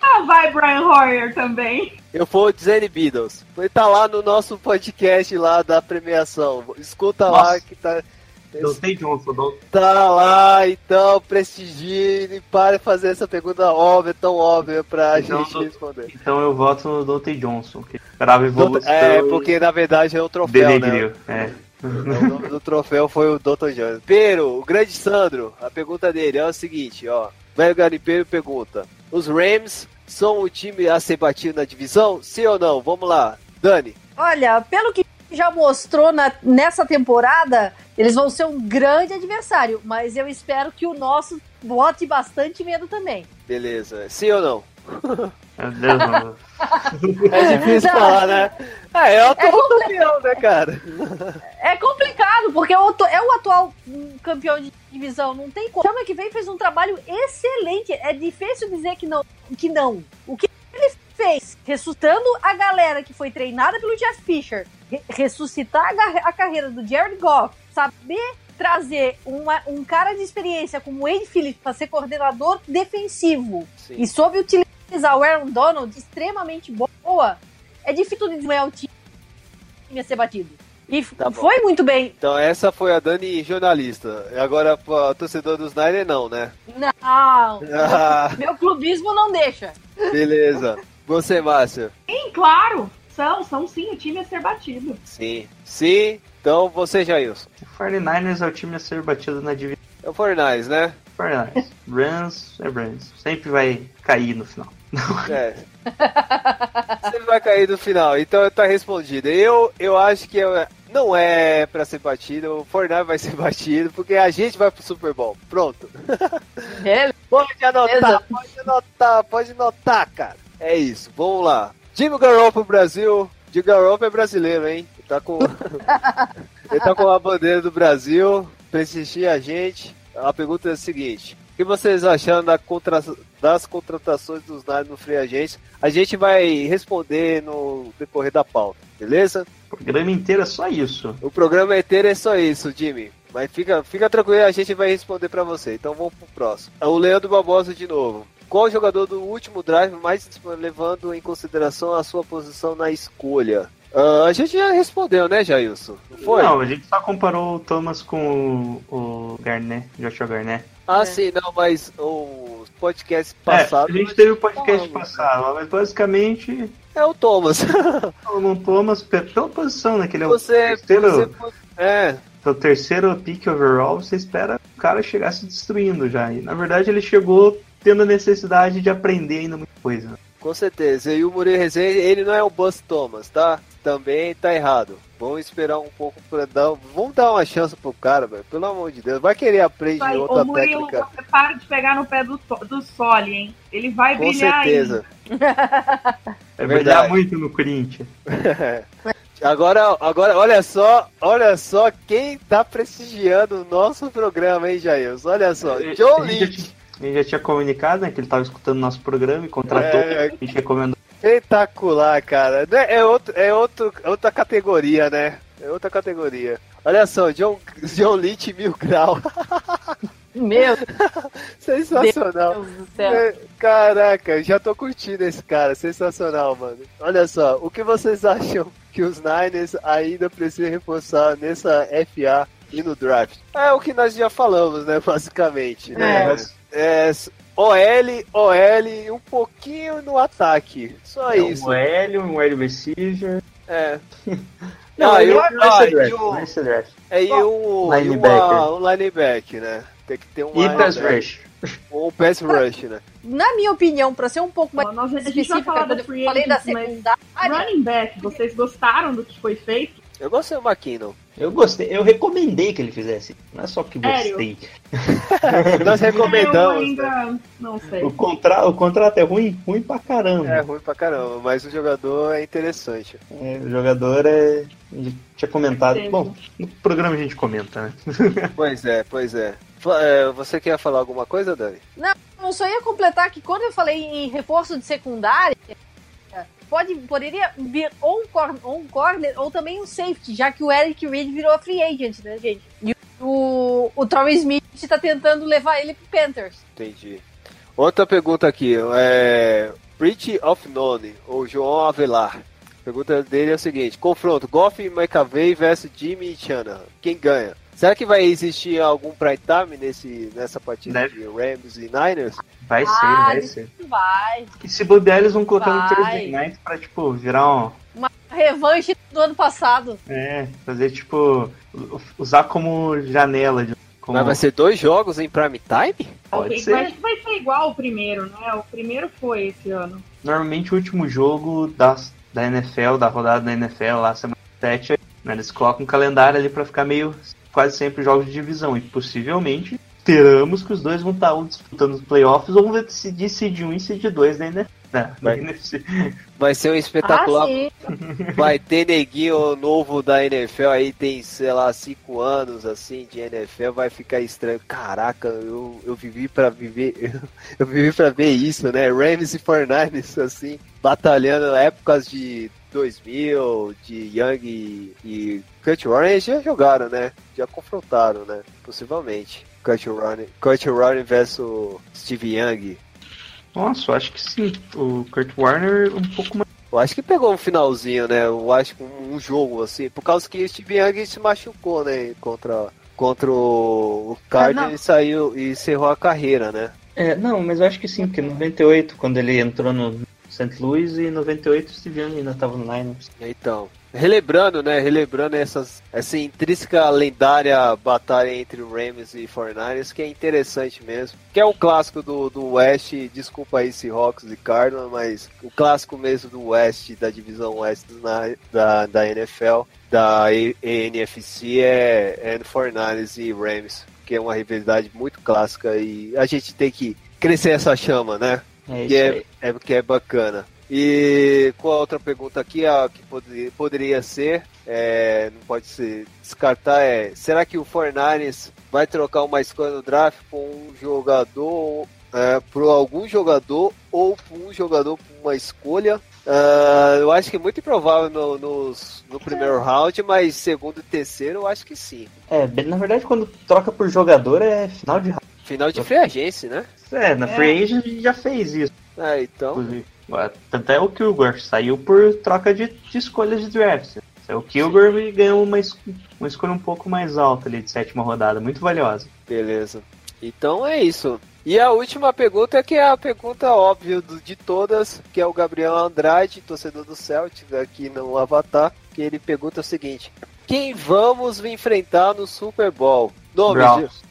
Ah, vai Brian Hoyer também. Eu vou dizer Beatles. Ele tá lá no nosso podcast lá da premiação. Escuta lá Nossa. que tá. Dante Johnson, Dante- Tá lá, então prestigie e pare de fazer essa pergunta óbvia, tão óbvia pra Então, gente do- responder. Então eu voto no Dante Johnson, que esperava evolução. É, porque na verdade é o troféu, né? Belegrio, é. O nome do troféu foi o Dr. Jones. Pero, o grande Sandro, a pergunta dele é o seguinte, ó. Velho Garimpeiro pergunta: Os Rams são o time a ser batido na divisão? Sim ou não? Vamos lá. Dani. Olha, pelo que já mostrou na- nessa temporada, eles vão ser um grande adversário, mas eu espero que o nosso bote bastante medo também. Beleza. Sim ou não? Meu Deus, mano. É difícil Não. falar, né? É, é o É atual campeão, né, cara? É complicado, porque é o, atu- é o atual campeão de divisão, não tem como. Chama que vem fez um trabalho excelente. É difícil dizer que não. Que não. O que ele fez, ressuscitando a galera que foi treinada pelo Jeff Fisher, re- ressuscitar a, carreira do Jared Goff, saber trazer uma- um cara de experiência como o Wade Phillips para ser coordenador defensivo Sim. e soube utilizar o Aaron Donald extremamente boa, é difícil de desmaiar o time a ser batido. E Tá bom. foi muito bem. Então essa foi a Dani jornalista. E Agora, pô, torcedor dos Niners, não, né? Não, Ah, meu clubismo não deixa. beleza. Você, Márcia? Sim, claro. São, são sim, o time a ser batido. Sim. Sim. Então você, Jailson. O 49ers é o time a ser batido na divisão. É o Fornais, né? 49ers. Rams é Rams. Sempre vai cair no final. É. Você vai cair no final, então tá respondido. Eu, eu acho que é- não é pra ser batido, o Fortnite vai ser batido, porque a gente vai pro Super Bowl. Pronto. Beleza. Pode anotar, pode anotar, pode anotar, cara. É isso, vamos lá. Jimmy Garoppolo Brasil. Jimmy Garoppolo é brasileiro, hein? Ele tá com, ele tá com a bandeira do Brasil, prestigia a gente. A pergunta é a seguinte. O que vocês acharam da contra- das contratações dos Niners no Free Agents? A gente vai responder no decorrer da pauta, beleza? O programa inteiro é só isso. O programa inteiro é só isso, Jimmy. Mas fica, fica tranquilo, a gente vai responder pra você. Então vamos pro próximo. É O Leandro Barbosa de novo. Qual jogador do último drive mais levando em consideração a sua posição na escolha? Ah, a gente já respondeu, né, Jailson? Não foi? Não, a gente só comparou o Thomas com o, o Garnet, Joshua Garnet. Ah, É. sim, não, mas o podcast É, passado a gente teve o podcast falamos, passado, mas basicamente é o Thomas. o Thomas pe- pela posição, né? Que ele é o você, terceiro, você é, o terceiro pick overall, você espera o cara chegar se destruindo já. E na verdade ele chegou tendo a necessidade de aprender ainda muita coisa. Com certeza. E o Murilo Rezende, ele não é o Buzz Thomas, tá? Também tá errado. Vamos esperar um pouco pra dar. Vamos dar uma chance pro cara, velho. Pelo amor de Deus. Vai querer aprender Vai, outra ô Murilo, técnica. você para de pegar no pé do, do Soli, hein? Ele vai Com brilhar certeza. É verdade. brilhar muito no Corinthians. Agora, agora, olha só, olha só quem tá prestigiando o nosso programa, hein, Jair? Olha só, já Lynch. gente já tinha comunicado, né? Que ele tava escutando nosso programa e contratou. É. A gente recomendou. Espetacular, cara. Né, É, outro, é outro, outra categoria, né? É outra categoria. Olha só, John, John Lynch mil grau. Meu Sensacional. Deus do céu. É, Caraca, já tô curtindo esse cara, sensacional, mano. Olha só, o que vocês acham que os Niners ainda precisam reforçar nessa FA e no draft? É o que nós já falamos, né, basicamente. Né? É, OL, OL e um pouquinho no ataque. Só É isso. um L, um wide receiver. É. Não, e draft. o- draft. É e Linebacker. uma- um linebacker, né? Tem que ter um E pass rush. Ou pass rush, né? Na minha opinião, pra ser um pouco mais nós- a gente vai falar quando da eu free falei da agents, mas secundária, running back, vocês gostaram do que foi feito? Eu gostei do McKinnon. Eu gostei, eu recomendei que ele fizesse. Não é só que gostei. Nós recomendamos. né? ainda não sei. O, contra, o contrato é ruim, ruim pra caramba. É ruim pra caramba, mas o jogador é interessante. É, o jogador é. A gente tinha comentado. Entendi. Bom, no programa a gente comenta, né? Pois é, pois é. É, Você quer falar alguma coisa, Dani? Eu só ia completar que quando eu falei em reforço de secundária, pode, poderia vir ou um, cor, ou um corner ou também um safety, já que o Eric Reed virou free agent, né, gente? E o, o Torrey Smith tá tentando levar ele pro Panthers. Entendi. Outra pergunta aqui, é. Pretty of None, ou João Avelar. A pergunta dele é o seguinte: confronto Goff e McAvey versus Jimmy e. Quem ganha? Será que vai existir algum prime time nesse, nessa partida Deve. de Rams e Niners? Vai ser, Ah, vai ele- ser. Vai. E se bobear, eles vão colocar no Vai. Thursday Night pra, tipo, virar um. Uma revanche do ano passado. É, fazer, tipo. Usar como janela. De, como, Mas vai ser dois jogos em prime time? Pode Vai- ser. Vai, vai ser igual o primeiro, né? O primeiro foi esse ano. Normalmente o último jogo das, da NFL, da rodada da NFL, lá semana 7, né, eles colocam um calendário ali pra ficar meio quase sempre jogos de divisão. E possivelmente esperamos que os dois vão estar um disputando os playoffs ou vão decidir seed 1 e seed 2 da NFL. Da, da Vai. Vai ser um espetacular. Ah. Vai ter neguinho novo da NFL aí, tem, sei lá, 5 anos assim de NFL, vai ficar estranho. Caraca, eu, eu vivi pra viver. Eu, vivi pra ver isso, né? Rams e 49ers, assim, batalhando épocas de 2000, de Young e, e Kurt Warren eles já jogaram, né? Já confrontaram, né? Possivelmente. Kurt Warren, Kurt Warren versus Steve Young. Nossa, eu acho que sim. O Kurt Warner um pouco mais. Eu acho que pegou um finalzinho, né? Eu acho que um, um jogo, assim, por causa que o Steve Young se machucou, né? Contra, contra o não. e saiu e encerrou a carreira, né? É, não, mas eu acho que sim, porque em 98, quando ele entrou no St. Louis, e em 98 o Steve Young ainda tava no Niners. Então, relembrando, né? Relembrando essas, essa intrínseca lendária batalha entre o Rams e 49ers, que é interessante mesmo. Que é um clássico do, do West, desculpa aí Seahawks e Cardinals, mas o clássico mesmo do West, da divisão West na- da, da NFL, da NFC é, é 49ers e Rams, que é uma rivalidade muito clássica e a gente tem que crescer essa chama, né? É isso que é, aí. É que é bacana. E com a outra pergunta aqui, a que poderia, poderia ser, é, não pode ser descartar, é será que o 49ers vai trocar uma escolha no draft com um jogador, é, por algum jogador ou por um jogador por uma escolha? Ah, eu acho que é muito improvável no, nos- no primeiro round, mas segundo e terceiro eu acho que sim. É, na verdade, quando troca por jogador é final de. Final de free agency, né? É, na Free Agent a gente já fez isso. É, então. Tanto é o Kilgore, saiu por troca de, de escolhas de draft. Saiu o Kilgore e ganhou uma, uma escolha um pouco mais alta ali de sétima rodada, muito valiosa. Beleza. Então é isso. E a última pergunta que é a pergunta óbvia de todas, que é o Gabriel Andrade, torcedor do Celtics, aqui no Avatar, que ele pergunta o seguinte: Quem vamos enfrentar no Super Bowl? Nome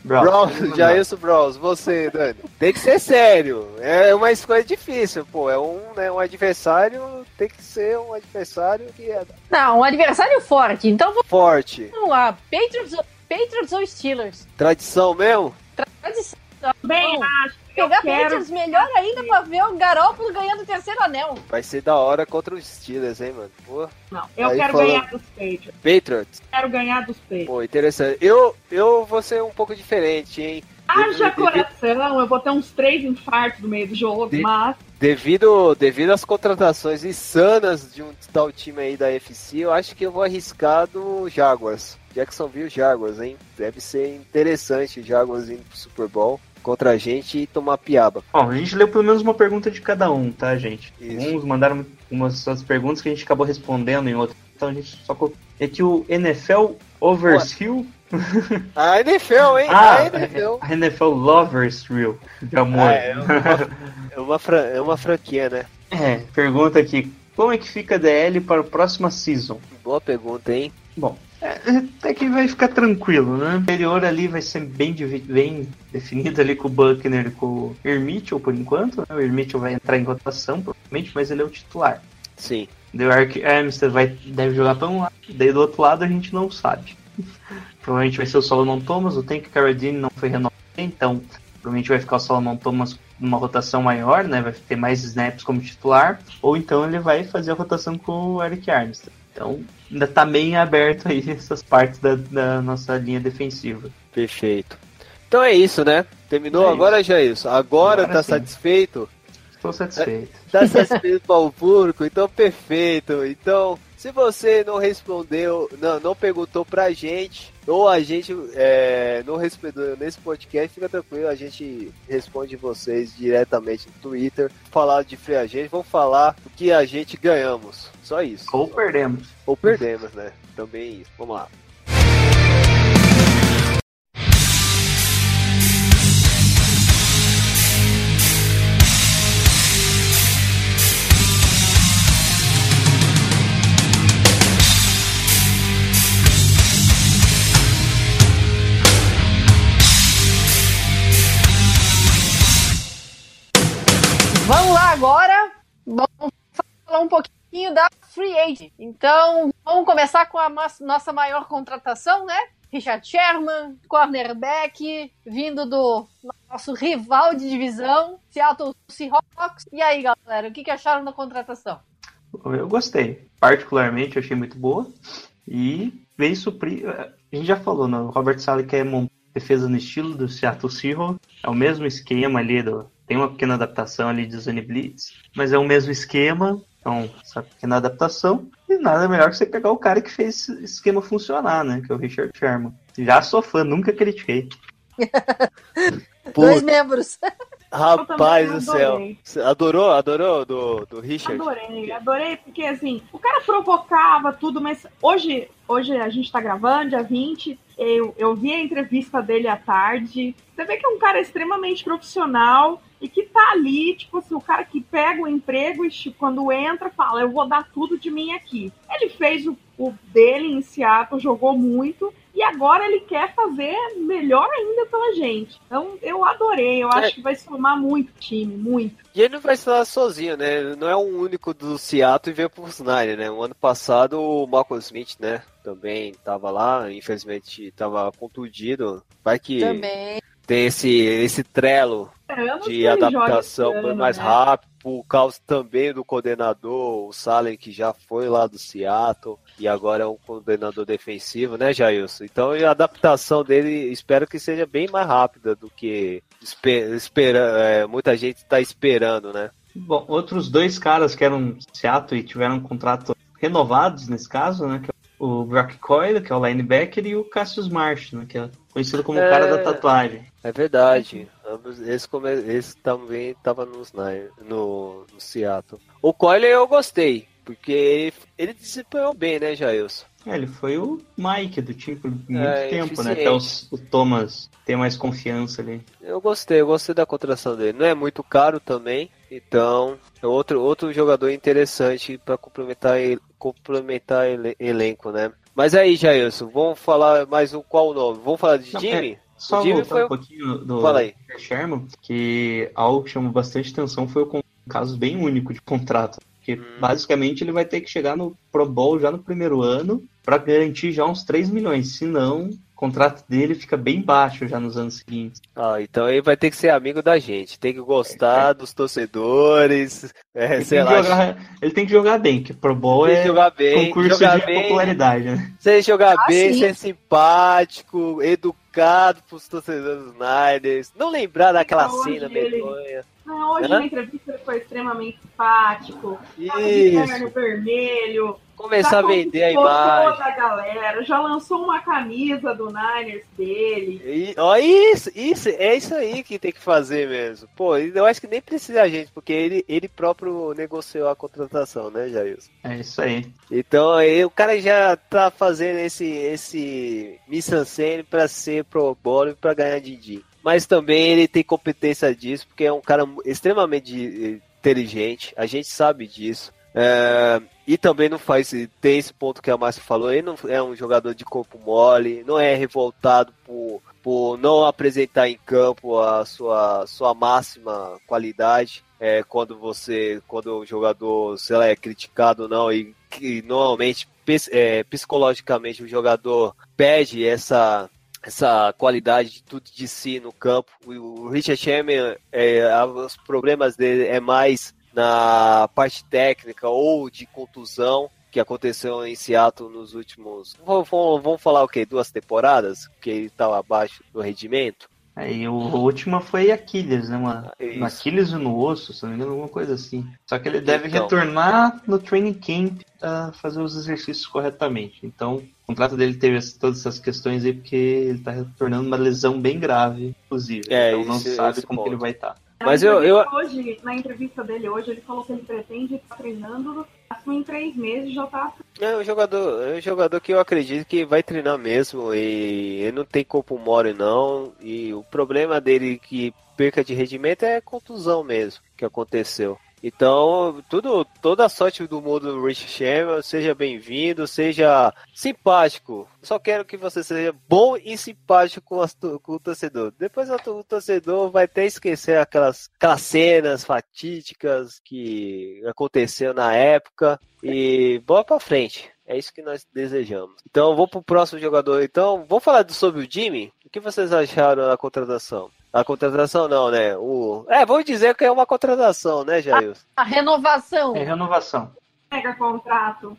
Browns. Jailson Browns, você, Dani. Tem que ser sério. É uma escolha difícil, pô. É um, né, um adversário, tem que ser um adversário que é Não, um adversário forte. Então forte. vamos lá. Patriots, Patriots ou Steelers? Tradição mesmo? Tradição. Bem, acho Pegar. Patriots melhor ainda pra ver o Garópolo ganhando o terceiro anel. Vai ser da hora contra os Steelers, hein, mano? Pô, Não, eu Aí quero falou- ganhar dos Patriots. Patriots. Quero ganhar dos Patriots. Pô, interessante. Eu, eu vou ser um pouco diferente, hein? Haja coração, eu vou ter uns três infartos no meio do jogo, De- mas Devido, devido às contratações insanas de um tal time aí da FC, eu acho que eu vou arriscar do Jaguars. Jacksonville Jaguars, hein? Deve ser interessante o Jaguars indo pro Super Bowl contra a gente e tomar piaba. Bom, a gente leu pelo menos uma pergunta de cada um, tá, gente? Isso. Uns mandaram umas suas perguntas que a gente acabou respondendo em outras. Então a gente só. É que o NFL Overskill. A NFL, hein? Ah, a NFL. a NFL Lovers Real. De amor. Ah, é, uma, é, uma fran- é uma franquia, né? É, pergunta aqui. Como é que fica a DL para a próxima season? Boa pergunta, hein? Bom, é, até que vai ficar tranquilo, né? O interior ali vai ser bem, bem definido ali com o Buckner e com o Hermitchell por enquanto. Né? O Hermitchell vai entrar em rotação, provavelmente, mas ele é o titular. Sim. O Ark Armstead vai, deve jogar para um lado, daí do outro lado a gente não sabe. provavelmente vai ser o Solomon Thomas, o Tank Carradine não foi renovado, então provavelmente vai ficar o Solomon Thomas numa rotação maior, né? Vai ter mais snaps como titular, ou então ele vai fazer a rotação com o Eric Armstead. Então ainda tá bem aberto aí essas partes da, da nossa linha defensiva. Perfeito. Então é isso, né? Terminou É agora já é isso. Agora, Agora tá sim. satisfeito? Estou satisfeito. Tá satisfeito para o público? Então perfeito. Então, se você não respondeu, não, não perguntou pra gente, ou a gente é, não respondeu nesse podcast, fica tranquilo, a gente responde vocês diretamente no Twitter. Falar de free agente, vamos falar o que a gente ganhamos. Só isso. Ou perdemos. Ou perdemos, né? Também isso. Vamos lá. Vamos lá agora. Vamos falar um pouquinho da Free Agent. Então, vamos começar com a nossa maior contratação, né? Richard Sherman, cornerback, vindo do nosso rival de divisão, Seattle Seahawks. E aí, galera, o que, acharam da contratação? Eu gostei. Particularmente, achei muito boa. E veio suprir. A gente já falou, né? O Robert Sala quer montar defesa no estilo do Seattle Seahawks. É o mesmo esquema ali. Do, tem uma pequena adaptação ali de Zone Blitz. Mas é o mesmo esquema. Então, essa pequena adaptação. E nada melhor que você pegar o cara que fez esse esquema funcionar, né? Que é o Richard Sherman. Já sou fã, nunca critiquei. Dois membros. Rapaz do céu. adorou? Adorou do, do Richard? Adorei, adorei, porque assim, o cara provocava tudo, mas hoje, hoje a gente tá gravando, dia 20, eu, eu vi a entrevista dele à tarde. Você vê que é um cara extremamente profissional e que tá ali, tipo assim, o cara que pega o emprego e tipo, quando entra fala, eu vou dar tudo de mim aqui. Ele fez o, o dele em Seattle, jogou muito. E agora ele quer fazer melhor ainda pela gente. Então eu adorei. Eu acho que vai somar muito time, muito. E ele não vai estar sozinho, né? Não é um único do Seattle e veio pro Snyder, né? O ano passado o Malcolm Smith, né? Também tava lá, infelizmente tava contundido. Vai que Também. Tem esse, esse trelo que de adaptação esse ano, mais né? rápido. Por causa também do coordenador, o Salem, que já foi lá do Seattle e agora é um coordenador defensivo, né, Jailson? Então a adaptação dele espero que seja bem mais rápida do que espe- espera, é, muita gente está esperando, né? Bom, outros dois caras que eram Seattle e tiveram um contrato renovados nesse caso, né? Que é o Brock Coyle, que é o linebacker, e o Cassius Marsh, né? Que é conhecido como É. o cara da tatuagem. É verdade. Ambos- Esse, come- esse também estava no, no, no Seattle. O Coyle eu gostei, porque ele, ele desempenhou bem, né, Jailson? É, ele foi o Mike do time por muito É, tempo, né? Até os- o Thomas ter mais confiança ali. Eu gostei, eu gostei da contratação dele. Não é muito caro também, então é outro, outro jogador interessante para complementar, complementar ele- elenco, né? Mas aí, Jailson, vamos falar mais um qual o nome? Vamos falar de Não, Jimmy? Só O Jimmy voltar foi um pouquinho do Fala aí. Sherman, que algo que chamou bastante atenção foi um caso bem único de contrato. Porque Hum. basicamente ele vai ter que chegar no Pro Bowl já no primeiro ano para garantir já uns 3 milhões. Senão, o contrato dele fica bem baixo já nos anos seguintes. Ah, então ele vai ter que ser amigo da gente, tem que gostar dos torcedores, é, Ele sei tem, que lá, jogar, ele tem que jogar bem, que Pro Bowl tem que é jogar bem, concurso jogar de bem, popularidade, né? Você jogar Ah, bem, sim. ser simpático, complicado pros torcedores dos Niners não lembrar daquela Hoje cena medonha. Não, hoje Hã? na entrevista foi extremamente simpático. Tava de Isso. terno vermelho. Começar já a vender a imagem. toda a galera. Já lançou uma camisa do Niners dele. E, ó, isso, isso, é isso aí que tem que fazer mesmo. Pô, eu acho que nem precisa a gente, porque ele, ele próprio negociou a contratação, né, Jailson? É isso aí. Então aí o cara já tá fazendo esse, esse mise-en-scène pra ser pro bowl e pra ganhar din Mas também ele tem competência disso, porque é um cara extremamente eh, inteligente, a gente sabe disso. É, e também não faz. Tem esse ponto que a Márcia falou, ele não é um jogador de corpo mole, não é revoltado por, por não apresentar em campo a sua, sua máxima qualidade. É, quando você. Quando o jogador, sei lá, é criticado ou não, e que normalmente é, psicologicamente o jogador perde essa essa qualidade de tudo de si no campo. O Richard Sherman, é, os problemas dele é mais na parte técnica ou de contusão que aconteceu em Seattle nos últimos. Vamos, vamos- falar o quê? Duas temporadas? Que ele estava abaixo do rendimento? Aí o a última foi Aquiles, né, mano? Isso. No Aquiles e no osso, se não me engano, alguma coisa assim. Só que ele deve Então. retornar no training camp a fazer os exercícios corretamente. Então, o contrato dele teve todas essas questões aí, porque ele tá retornando uma lesão bem grave, inclusive. É, então não esse- sabe esse como que ponto. ele vai estar. Mas na eu- eu- Hoje, na entrevista dele hoje, ele falou que ele pretende estar treinando assim, em três meses já tá É um jogador, é um jogador que eu acredito que vai treinar mesmo e ele não tem corpo mole não e o problema dele que perca de rendimento é contusão mesmo que aconteceu. Então, tudo, toda a sorte do mundo Rich Sherman, seja bem-vindo, seja simpático. Só quero que você seja bom e simpático com, as com o torcedor. Depois o torcedor vai até esquecer aquelas, aquelas cenas fatídicas que aconteceu na época e bola pra frente. É isso que nós desejamos. Então, vou pro próximo jogador. Então, vamos falar sobre o Jimmy. O que vocês acharam da contratação? A contratação não, né? O... É, vou dizer que é uma contratação, né, Jair? A renovação. É renovação. mega contrato.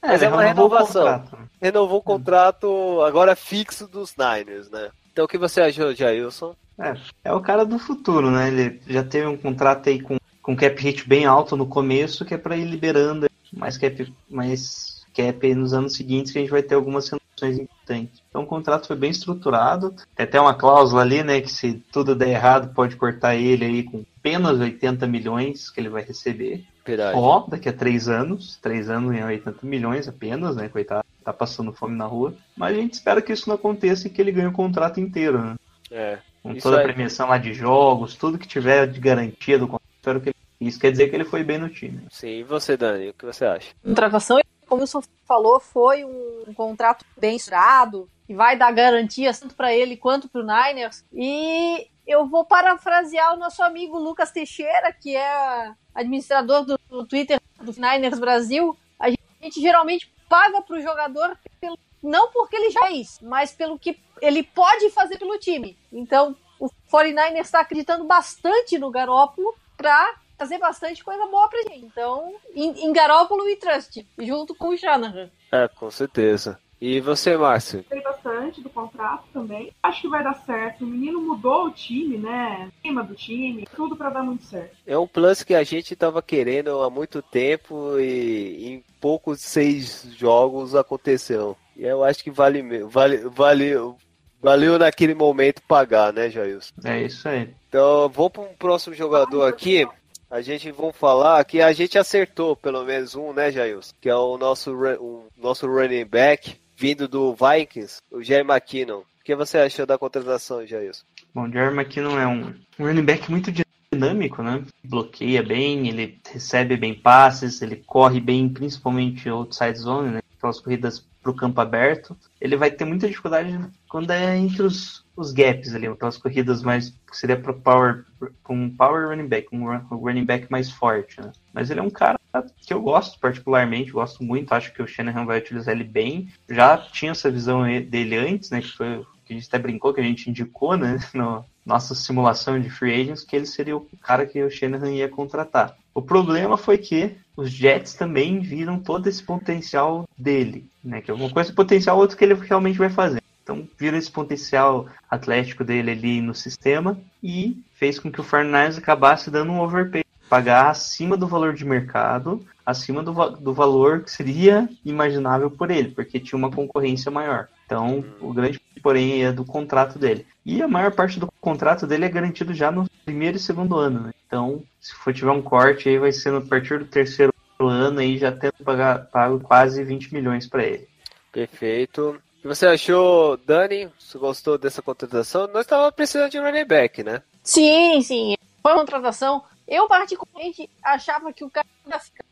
Mas é uma renovou o renovação. contrato, né? Renovou o contrato agora fixo dos Niners, né? Então, o que você achou, Jailson? É, é o cara do futuro, né? Ele já teve um contrato aí com, com cap hit bem alto no começo, que é pra ir liberando mais cap, mais cap aí nos anos seguintes, que a gente vai ter algumas renovações importantes. Então o contrato foi bem estruturado. Tem até uma cláusula ali, né? Que se tudo der errado, pode cortar ele aí com apenas 80 milhões que ele vai receber. Verdade. Ó, daqui a três anos. Três anos em 80 milhões apenas, né? Coitado, tá passando fome na rua. Mas a gente espera que isso não aconteça e que ele ganhe o contrato inteiro, né? É. Com Isso toda a premiação lá de jogos, tudo que tiver de garantia do contrato. espero que ele- Isso quer dizer que ele foi bem no time. Sim, e você, Dani? O que você acha? contratação, como o Wilson falou, foi um contrato bem estruturado, que vai dar garantias tanto para ele quanto para o Niners. E eu vou parafrasear o nosso amigo Lucas Teixeira, que é administrador do, do Twitter do Niners Brasil. A gente, a gente geralmente paga para o jogador pelo- não porque ele já fez, mas pelo que ele pode fazer pelo time. Então, o 49ers está acreditando bastante no Garópolo para fazer bastante coisa boa pra gente. Então, em, em Garópolo e Trust, junto com o Shanahan. É, com certeza. E você, Márcio? Gostei bastante do contrato também. Acho que vai dar certo. O menino mudou o time, né? O clima do time, tudo pra dar muito certo. É um plus que a gente tava querendo há muito tempo e em poucos seis jogos aconteceu. E eu acho que vale, me- vale, valeu, valeu naquele momento pagar, né, Jailson? É isso aí. Então, vou para um próximo jogador aqui. A gente vamos falar que a gente acertou pelo menos um, né, Jailson? Que é o nosso, o nosso running back vindo do Vikings, o Jerry McKinnon. O que você achou da contratação, Jailson? Bom, o Jerry McKinnon é um running back muito dinâmico, né? Bloqueia bem, ele recebe bem passes, ele corre bem, principalmente outside zone, né? Aquelas corridas para o campo aberto. Ele vai ter muita dificuldade quando é entre os, os gaps ali, aquelas corridas mais que seria para power, com um power running back, um running back mais forte, né? Mas ele é um cara que eu gosto particularmente, gosto muito, acho que o Shanahan vai utilizar ele bem. Já tinha essa visão dele antes, né? Que foi que a gente até brincou, que a gente indicou, né? No nossa simulação de free agents, que ele seria o cara que o Shanahan ia contratar. O problema foi que os Jets também viram todo esse potencial dele, né? Que é uma coisa potencial, outra que ele realmente vai fazer. Então, viram esse potencial atlético dele ali no sistema e fez com que o Fernandes acabasse dando um overpay. Pagar acima do valor de mercado, acima do, do valor que seria imaginável por ele, porque tinha uma concorrência maior. Então, o grande porém é do contrato dele. E a maior parte do contrato dele é garantido já no primeiro e segundo ano. né? Então, se for tiver um corte aí, vai ser a partir do terceiro ano aí já tendo pagar, pago quase 20 milhões para ele. Perfeito. Que você achou, Dani? Você gostou dessa contratação? Nós estávamos precisando de running back, né? Sim, sim. Foi uma contratação. Eu, particularmente, achava que o cara ia ficar.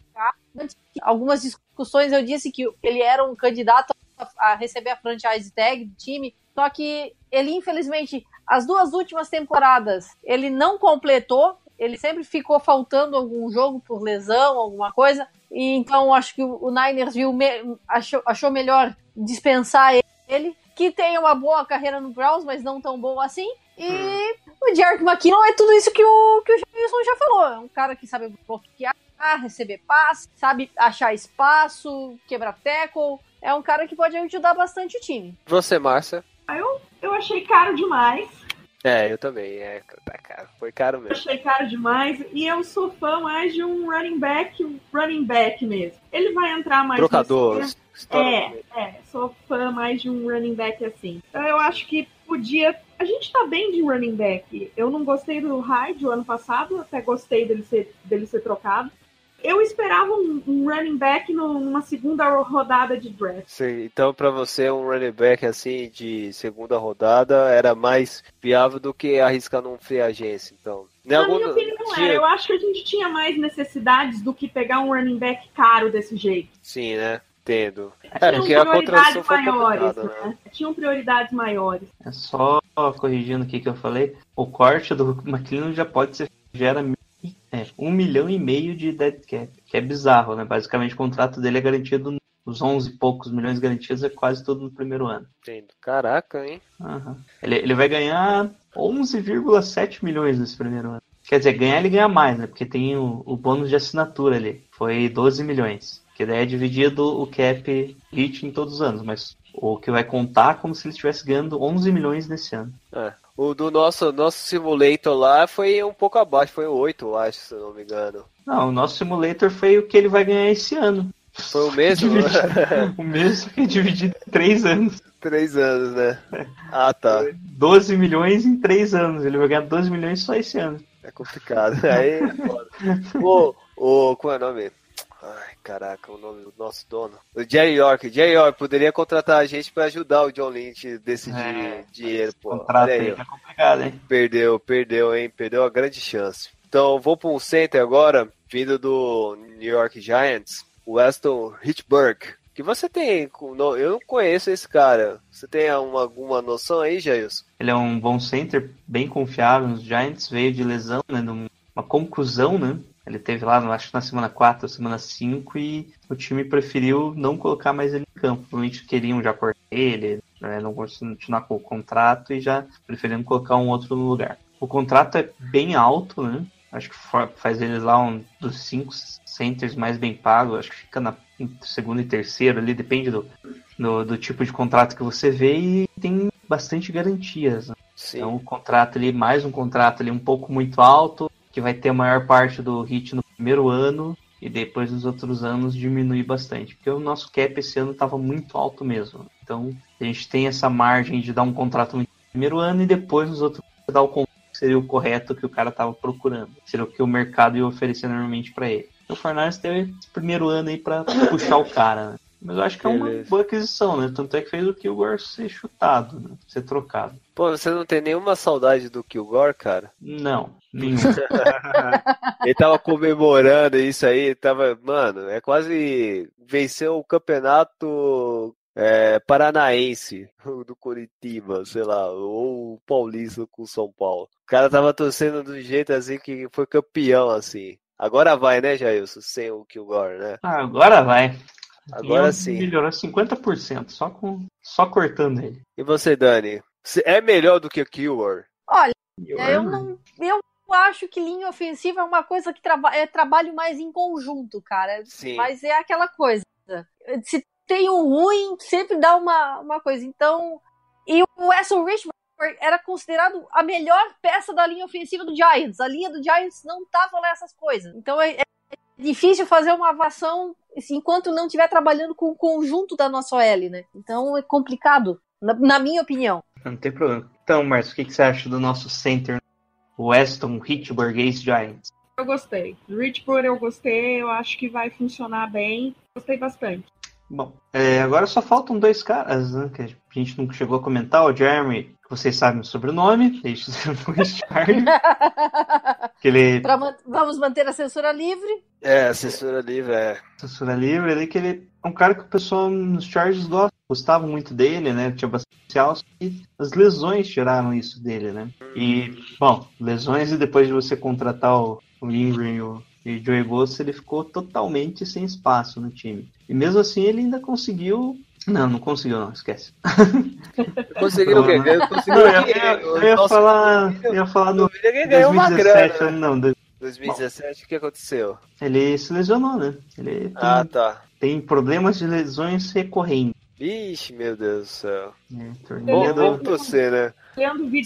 Antes de algumas discussões, eu disse que ele era um candidato a- receber a franchise tag do time. Só que ele, infelizmente, as duas últimas temporadas, ele não completou. Ele sempre ficou faltando algum jogo por lesão, alguma coisa. E então acho que o Niners viu achou, achou melhor dispensar ele. Que tem uma boa carreira no Browns, mas não tão boa assim. E o Jarek McKinnon é tudo isso que o, que o Jason já falou. É um cara que sabe bloquear, receber passe, sabe achar espaço, quebrar tackle. É um cara que pode ajudar bastante o time. Você, Márcia? Eu achei caro demais. É, eu também. É, tá caro. Foi caro Eu mesmo. achei caro demais. E eu sou fã mais de um running back, um running back mesmo. Ele vai entrar mais Trocador. É, é, sou fã mais de um running back assim. Então eu acho que podia. A gente tá bem de running back. Eu não gostei do Hyde o ano passado, até gostei dele ser, dele ser trocado. Eu esperava um, um running back numa segunda rodada de draft. Sim, então, pra você, um running back assim de segunda rodada era mais viável do que arriscar num free agência, então. Na algum- minha opinião, não tinha- era. Eu acho que a gente tinha mais necessidades do que pegar um running back caro desse jeito. Sim, né? Entendo. É, Tinham porque a contratação prioridades foi maiores, complicada, né? né? Tinham prioridades maiores. É só corrigindo aqui que eu falei, o corte do McLean já pode ser gera é, um milhão e meio de dead cap, que é bizarro, né? Basicamente o contrato dele é garantido, os 11 e poucos milhões garantidos é quase tudo no primeiro ano. Entendo. Caraca, hein? Aham. Ele, ele vai ganhar 11,7 milhões nesse primeiro ano. Quer dizer, ganhar ele ganha mais, né? Porque tem o, o bônus de assinatura ali. Foi 12 milhões. Que daí é dividido o cap hit em todos os anos, mas o que vai contar é como se ele estivesse ganhando 11 milhões nesse ano. É. O do nosso, nosso simulator lá foi um pouco abaixo, foi 8, eu acho, se eu não me engano. Não, o nosso simulator foi o que ele vai ganhar esse ano. Foi o mesmo? o mesmo que dividido em 3 anos. Três anos, né? Ah, tá. 12 milhões em 3 anos. Ele vai ganhar 12 milhões só esse ano. É complicado. Aí, é foda. Ô, ô, qual é o nome? Ai, caraca, o nome do nosso dono. O Jerry York. Jerry York poderia contratar a gente pra ajudar o John Lynch a decidir É, dinheiro, pô. Contrato aí é complicado, hein? Perdeu, perdeu, hein? Perdeu a grande chance. Então, vou para um center agora, vindo do New York Giants, o Weston Hitchburg. Que você tem? Eu não conheço esse cara. Você tem uma- alguma noção aí, Jailson? Ele é um bom center, bem confiável nos Giants, veio de lesão, né? Uma concussão, né? Ele teve lá, acho que na semana 4 semana 5, e o time preferiu não colocar mais ele em campo. Provavelmente queriam já cortar ele, né, não continuar com o contrato e já preferiram colocar um outro no lugar. O contrato é bem alto, né? Acho que fa- faz ele lá um dos cinco centers mais bem pagos. Acho que fica na segundo e terceiro ali, depende do, do, do tipo de contrato que você vê e tem bastante garantias. Né? Sim. Então, o contrato ali, mais um contrato ali um pouco muito alto, que vai ter a maior parte do hit no primeiro ano e depois nos outros anos diminuir bastante. Porque o nosso cap esse ano estava muito alto mesmo. Então, a gente tem essa margem de dar um contrato no primeiro ano e depois nos outros dar o contrato que seria o correto que o cara estava procurando. Seria o que o mercado ia oferecer normalmente para ele. Então, o Fernandes teve esse primeiro ano aí para puxar o cara, né? Mas eu acho que é uma Beleza. boa aquisição, né? Tanto é que fez o Kilgore ser chutado, né? Ser trocado. Pô, você não tem nenhuma saudade do Kilgore, cara? Não, nenhum. Ele tava comemorando isso aí, tava, mano, é quase venceu o campeonato é, paranaense do Curitiba, sei lá, ou o paulista com o São Paulo. O cara tava torcendo do jeito assim que foi campeão, assim. Agora vai, né, Jailson, sem o Kilgore, né? Ah, agora vai. Agora sim. Melhorou 50%, só, com, só cortando ele. E você, Dani? É melhor do que o Kilgore? Olha, eu não. Eu acho que linha ofensiva é uma coisa que traba é trabalho mais em conjunto, cara. Sim. Mas é aquela coisa. Se tem um ruim, sempre dá uma, uma coisa. Então, E o Wesson Richburg era considerado a melhor peça da linha ofensiva do Giants. A linha do Giants não tava lá essas coisas. Então é, é difícil fazer uma avação assim, enquanto não estiver trabalhando com o conjunto da nossa OL, né? Então é complicado, na, na minha opinião. Não tem problema. Então, Márcio, o que, que você acha do nosso center? Weston Hitchburg Ace Giants. Eu gostei. Richburg eu gostei, eu acho que vai funcionar bem. Gostei bastante. Bom, é, agora só faltam dois caras, né? Que a gente não chegou a comentar. O Jeremy, vocês sabem o sobrenome, deixa que ele... Pra, man- vamos manter a censura livre. É, a censura livre, é. Censura livre, ele que ele é um cara que o pessoal nos Chargers gosta, gostava muito dele, né? Tinha bastante potencial, e as lesões tiraram isso dele, né? E, bom, lesões e depois de você contratar o, o Ingram e o e o Joey Bosa, ele ficou totalmente sem espaço no time. E mesmo assim ele ainda conseguiu. Não, não conseguiu, não, esquece. Conseguiram o quê? Não, Conseguiram eu, o quê? ia, eu ia falar. Eu ia falar no Ele ganhou uma 2017, grana. não, dois- 2017, o que aconteceu? ele se lesionou, né? Ele tem, Ah, tá. tem problemas de lesões recorrentes. Ixi, meu Deus do céu. Né? Bom, vamos torcer, né?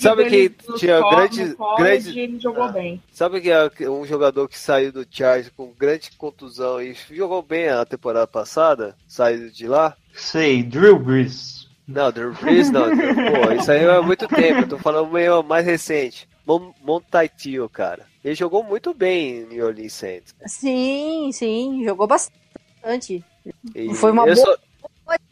Sabe que tinha college, grandes- ele jogou Ah. bem. Sabe que é um jogador que saiu do Chargers com grande contusão e jogou bem a temporada passada? Saiu de lá? Sei, Drew Brees. Não, Drew Brees não. Pô, isso aí é muito tempo. Eu tô falando meio mais recente. Mon Montaitio, cara. Ele jogou muito bem em New Orleans Saints. Sim, sim, jogou bastante. E Foi uma boa- só,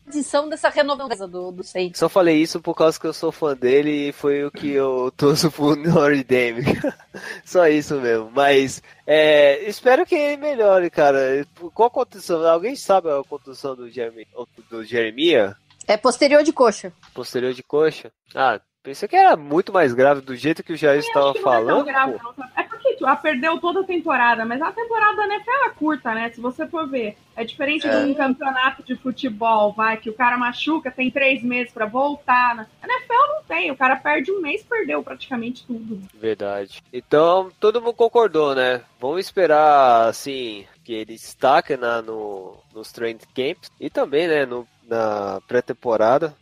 Edição dessa renovação do, do Saints. só falei isso por causa que eu sou fã dele e foi o que eu torço pro Notre Dame. só isso mesmo. Mas é, espero que ele melhore, cara. Qual a contusão? Alguém sabe a contusão do, Jeremy, do Jeremiah? É posterior de coxa. Posterior de coxa? Ah, pensei que era muito mais grave do jeito que o Jair estava Acho que não é falando. grave, não, sabe? É porque tipo, ela perdeu toda a temporada, mas a temporada da NFL é curta, né? Se você for ver. É diferente É. de um campeonato de futebol, vai, que o cara machuca, tem três meses pra voltar. né? A NFL não tem, o cara perde um mês, perdeu praticamente tudo. Verdade. Então, todo mundo concordou, né? Vamos esperar, assim, que ele destaque na, no, nos training camps e também, né, no, na pré-temporada,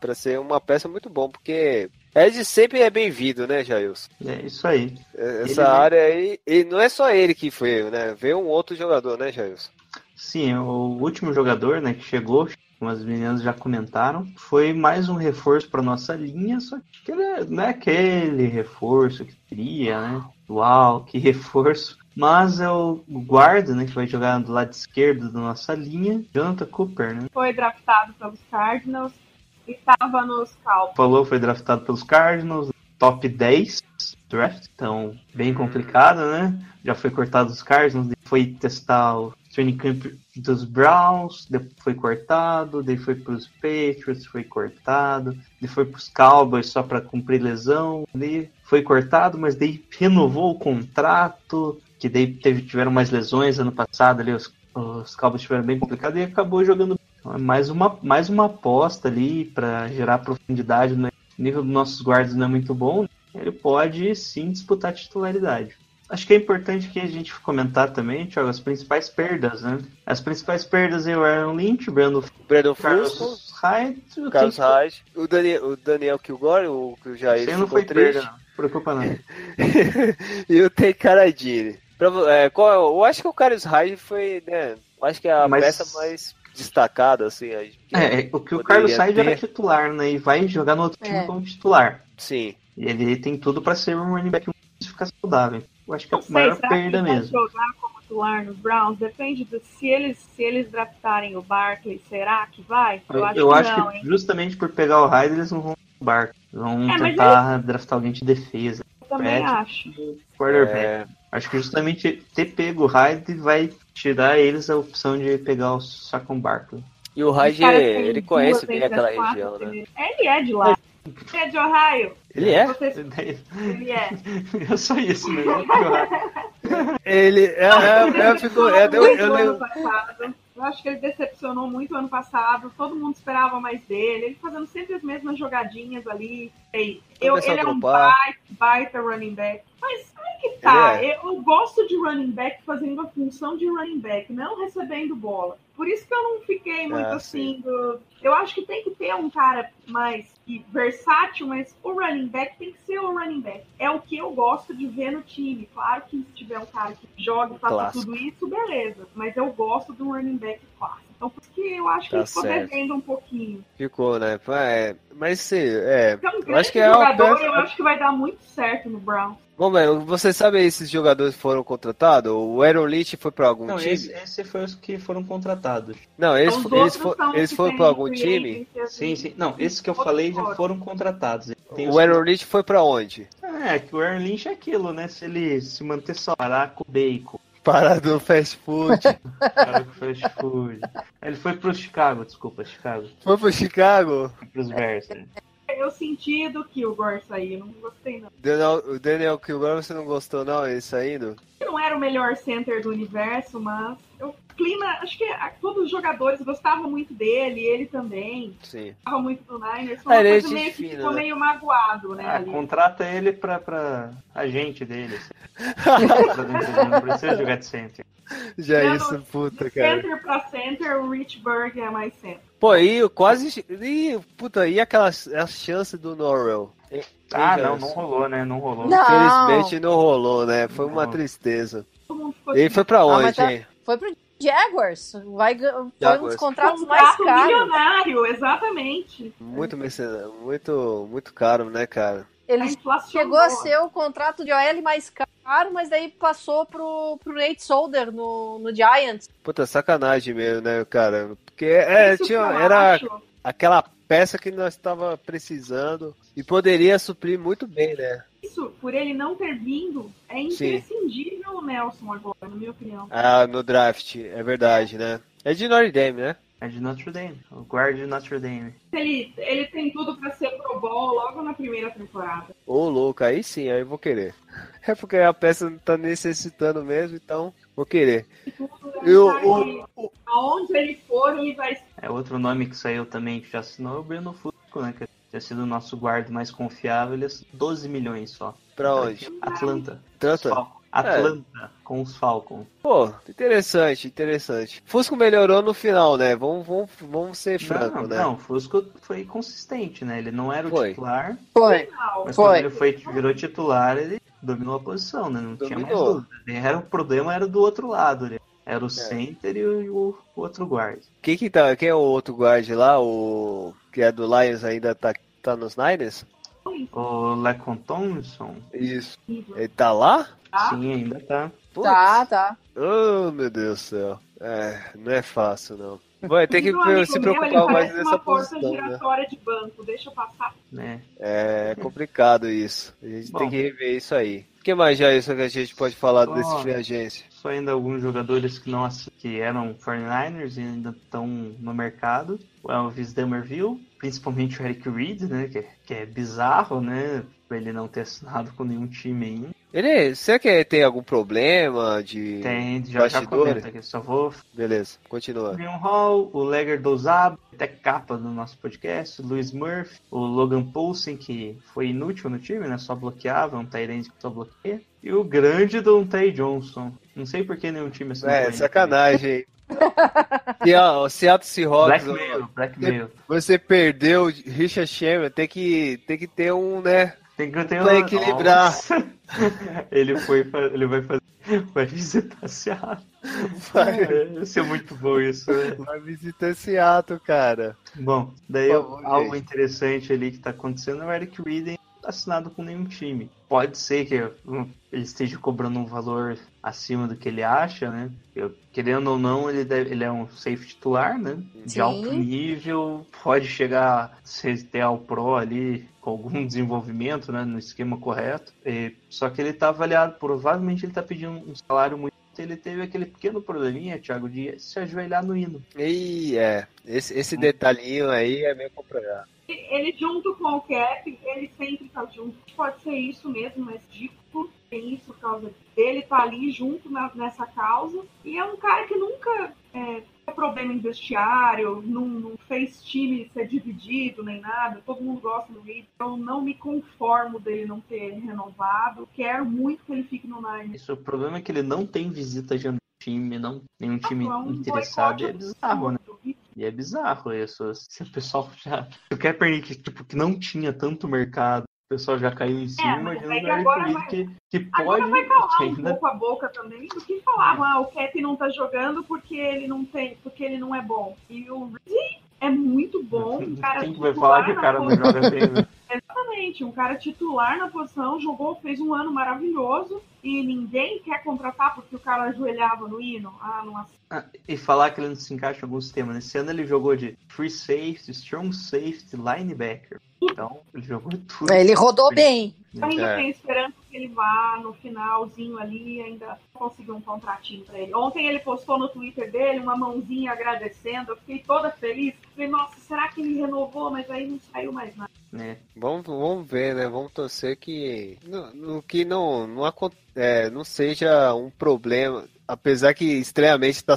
pra ser uma peça muito bom, porque Ed sempre é bem-vindo, né, Jailson? É isso aí. Essa Ele- área aí, e não é só ele que foi, né? Veio um outro jogador, né, Jailson? Sim, o último jogador né, que chegou, como as meninas já comentaram, foi mais um reforço para nossa linha, só que ele é- não é aquele reforço que queria, né? Uau, que reforço. Mas é o guarda, né, que vai jogar do lado esquerdo da nossa linha, Jonathan Cooper, né? Foi draftado pelos Cardinals e estava nos Cowboys. Falou, foi draftado pelos Cardinals, top 10 draft, então bem complicado, né? Já foi cortado dos Cardinals, foi testar o training camp dos Browns, depois foi cortado, daí foi para os Patriots, foi cortado, daí foi para os Cowboys só para cumprir lesão, daí foi cortado, mas daí renovou o contrato, que daí teve, tiveram mais lesões ano passado, ali os, os Cowboys tiveram bem complicado e acabou jogando então é mais uma, mais uma aposta ali para gerar profundidade. Né? O nível dos nossos guardas não é muito bom. Ele pode sim disputar a titularidade. Acho que é importante que a gente comentar também, Thiago, as principais perdas, né? As principais perdas é o Aaron Lynch, o Brandon Brandon Fusco, Carlos Hyde, o Carlos Hyde, o Daniel, o Daniel Kilgore, o que o Jair não foi triste. perda, não. Preocupa não. e o Tem Caradini. É, qual, eu acho que o Carlos Hyde foi, né? eu Acho que é a Mas- peça mais destacada, assim. É, é, o que o Carlos Hyde ter. era titular, né? E vai jogar no outro time É. como titular. Sim. E ele tem tudo para ser um running back se ficar saudável. Eu acho que é a maior será perda ele mesmo. jogar como titular nos Browns? Depende de se eles, se eles draftarem o Barkley, será que vai? Eu, acho eu que acho não, que hein? justamente por pegar o Hyde, eles não vão no barco. Vão É, tentar draftar alguém de defesa. Eu também acho. Quarterback. É, Acho que justamente ter pego o Hyde vai tirar eles a opção de pegar o Saquon Barkley. e o Hyde, ele conhece bem aquela quatro região, né? Ele é de lá. Ele é de Ohio. Ele é? Você- Ele é. É só isso, né? Ele é, é, é, ficou, é, eu, muito eu, passado. Eu acho que ele decepcionou muito ano passado. Todo mundo esperava mais dele. Ele fazendo sempre as mesmas jogadinhas ali. Ei, eu- ele é um baita, baita running back. Mas aí que tá. Ele Eu gosto de running back fazendo a função de running back, não recebendo bola. Por isso que eu não fiquei muito Ah, assim. Do... Eu acho que tem que ter um cara mais versátil, mas o running back tem que ser o running back. É o que eu gosto de ver no time. Claro que se tiver um cara que joga e faça tudo isso, beleza. Mas eu gosto do running back clássico. Então por isso que eu acho que Tá ele ficou certo. devendo um pouquinho. Ficou, né? É, mas sim, é. Então, um Eu acho que é uma jogador, peça- eu acho que vai dar muito certo no Brown. Bom, velho, você sabe aí esses jogadores que foram contratados? O Aaron Lynch foi pra algum Não, time? esse, esse foi os que foram contratados. Não, eles, Os que foram pra algum time? Sim, sim. Não, esses que eu falei já foram contratados. Tem os O Aaron Lynch foi pra onde? É, que o Aaron Lynch é aquilo, né? Se ele se manter só parar com o bacon, Parado no fast food. parar com o fast food. Ele foi pro Chicago, desculpa, Chicago. foi pro Chicago? Foi pros Bears. né? Eu senti do que o Gore saiu, não gostei não. Daniel, o Daniel Kilgore, você não gostou não, ele saindo? Não era o melhor center do universo, mas eu clima, acho que a- todos os jogadores gostavam muito dele, ele também. Sim. Gostava muito do Niners. Foi Ah, uma ele é coisa meio que fina, ficou né? meio magoado, né? Ah, ali. contrata ele pra, pra agente dele. assim. Não precisa jogar de center. Já é isso, puta, De cara. center pra center, o Rich Berg é mais center. Pô, e eu quase. E, puta, e aquelas as chances do Norwell? Hein, Ah, não, não rolou, né? Não rolou. Não. Infelizmente não rolou, né? Foi uma Não. tristeza. Mundo ficou Ele foi pra Ah, onde, tá- hein? Foi pro Jaguars. Vai, ga- foi um Jaguars. dos contratos mais contrato caros. milionário, exatamente. Muito mercenário, muito, muito caro, né, cara? Ele inflacionou. chegou a ser o contrato de OL mais caro, mas daí passou pro, pro Nate Solder no, no Giants. Puta sacanagem mesmo, né, cara? Porque é, Isso tinha, era acho. aquela peça que nós estava precisando e poderia suprir muito bem, né? Isso, por ele não ter vindo, é Sim. imprescindível o Nelson agora, na minha opinião. Ah, no draft, é verdade, né? É de Notre Dame, né? É de Notre Dame. O guarda de Notre Dame. Ele, ele tem tudo pra ser pro bowl logo na primeira temporada. Ô, louco, aí sim, aí eu vou querer. É porque a peça tá necessitando mesmo, então vou querer. E o- o- o- Aonde ele for, ele vai É outro nome que saiu também, que já assinou, é o Breno Fusco, né? Que tinha sido o nosso guarda mais confiável. Ele assinou 12 milhões só. Pra onde? Atlanta. Atlanta? Falcons. Atlanta com os Falcons. Pô, interessante, interessante. Fusco melhorou no final, né? Vamos, vamos, vamos ser franco, não, né? não, Fusco foi consistente, né? Ele não era o Foi. titular, Foi. mas Foi. quando ele foi, virou titular, ele dominou a posição, né? Não tinha mais Dominou. dúvida. Era, o problema era do outro lado, né? Era o center e o, o outro guarda. Quem que tá? Quem é o outro guard lá? O que é do Lions ainda tá, tá nos Niners? O Lecon Thompson, Isso. Ele tá lá? Tá? sim, ainda tá. Putz. Tá, tá. Oh, meu Deus do céu. É, não é fácil, não. Vai ter que Meu amigo se meu, preocupar ele mais parece nessa uma porta posição, né? giratória de banco, deixa eu passar. Né? É complicado isso. A gente Bom. tem que rever isso aí. O que mais isso que a gente pode falar Só- desse free agência? Só ainda alguns jogadores que não que eram 49ers e ainda estão no mercado. O Elvis Demerville, principalmente o Eric Reed, né? Que, que é bizarro, né? Ele não ter assinado com nenhum time ainda. Ele, será que tem algum problema de Tem, já, já comenta aqui, só vou. Beleza, continua. Leon Hall, o Legger Dozab, até capa do nosso podcast, o Luiz Murphy, o Logan Poulsen, que foi inútil no time, né? Só bloqueava, um Tyrande que só bloqueia. E o grande Dante Johnson. Não sei por que nenhum time assinou com É, sacanagem, hein? E ó, o Seattle Seahawks, Blackmail, blackmail. você perdeu o Richard Sherman, tem que, tem que ter um, né? Tem que ter Pra uma- equilibrar. Ele foi, ele vai fazer, vai visitar Seattle. Vai, É, Isso é muito bom isso, né? vai visitar Seattle, cara. Bom, daí favor, algo gente. interessante ali que tá acontecendo é o Eric Reed assinado com nenhum time. Pode ser que ele esteja cobrando um valor acima do que ele acha, né? Eu, querendo ou não, ele, deve- ele é um safe titular, né? De Sim. alto nível, pode chegar a ser ter ao pro ali com algum desenvolvimento, né? No esquema correto. E- só que ele tá avaliado, provavelmente ele tá pedindo um salário muito ele teve aquele pequeno probleminha, Thiago, de se ajoelhar no hino. E é, esse, esse detalhinho aí é meio complicado. Ele junto com o Cap, ele sempre tá junto. Pode ser isso mesmo, mas Dico tem isso por causa dele, tá ali junto na- nessa causa. E é um cara que nunca é, problema em vestiário, não, não, fez time ser dividido nem nada, todo mundo gosta do Reed, eu não me conformo dele não ter renovado, quero muito que ele fique no Nine. Isso, o problema é que ele não tem visita de time, não nenhum time ah, um interessado, é bizarro, né? E é bizarro isso. Se o pessoal já. O Kaepernick, tipo, que não tinha tanto mercado, pessoal já caiu em é, cima, é, que agora vai, que, que pode. Agora vai calar ainda... um pouco a boca também do que falavam, ah, o Cap não tá jogando porque ele não tem, porque ele não é bom. E o Reed é muito bom. Cara Quem que vai falar que o cara não joga bem, né? Exatamente, um cara titular na posição, jogou, fez um ano maravilhoso e ninguém quer contratar porque o cara ajoelhava no hino. Ah, não ah, E falar que ele não se encaixa em alguns temas. Esse ano ele jogou de free safety, strong safety, linebacker. Então, ele jogou tudo. Ele rodou bem. Eu ainda é. tenho esperança que ele vá no finalzinho ali ainda conseguir um contratinho pra ele. Ontem ele postou no Twitter dele uma mãozinha agradecendo. Eu fiquei toda feliz. Falei, nossa, será que ele renovou? Mas aí não saiu mais nada. É. Vamos, vamos ver, né? Vamos torcer que, no, no que não, não, é, não seja um problema. Apesar que estranhamente está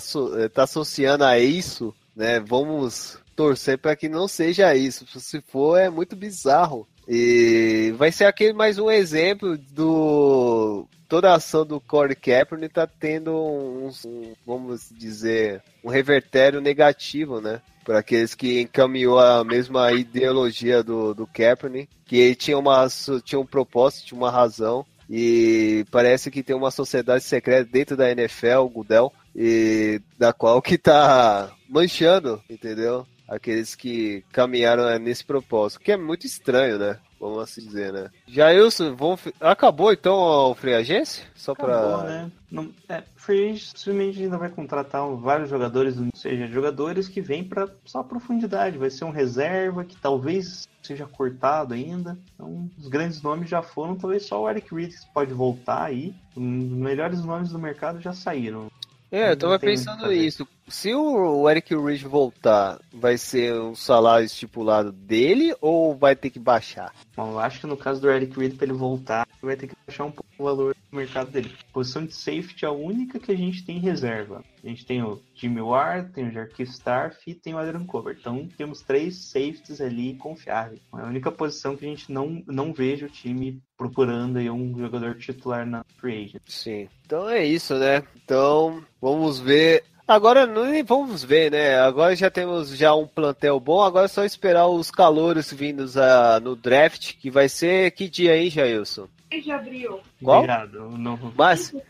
tá associando a isso, né? Vamos torcer para que não seja isso. Se for, é muito bizarro. E vai ser aquele mais um exemplo do toda a ação do Corey Kaepernick tá tendo um, um, vamos dizer, um revertério negativo, né? Para aqueles que encaminhou a mesma ideologia do, do Kaepernick, que ele tinha, uma, tinha um propósito, tinha uma razão, e parece que tem uma sociedade secreta dentro da NFL, o Gudel, e da qual que tá manchando, entendeu? Aqueles que caminharam né, nesse propósito, que é muito estranho, né? Vamos assim dizer, né? Jailson, vamos... acabou então o Free Agência? Só acabou, pra... né? Não, é, Free Agent simplesmente ainda vai contratar vários jogadores, ou seja, jogadores que vêm para só profundidade. Vai ser um reserva que talvez seja cortado ainda. Então, os grandes nomes já foram, talvez só o Eric Reed pode voltar aí. Os melhores nomes do mercado já saíram. É, eu tava pensando nisso. Se o Eric Ridge voltar, vai ser um salário estipulado dele ou vai ter que baixar? Bom, eu acho que no caso do Eric Reed, para ele voltar, vai ter que baixar um pouco o valor do mercado dele. Posição de safety é a única que a gente tem em reserva. A gente tem o Jimmy Ward, tem o Jarquis Starf e tem o Adrian Cover. Então temos três safeties ali confiáveis. É a única posição que a gente não, não vejo o time procurando aí um jogador titular na free agent. Sim. Então é isso, né? Então vamos ver Agora vamos ver, né? Agora já temos já um plantel bom, agora é só esperar os calouros vindos a, no draft, que vai ser que dia aí, Jailson? 6 de abril. Qual? Obrigado. Márcio?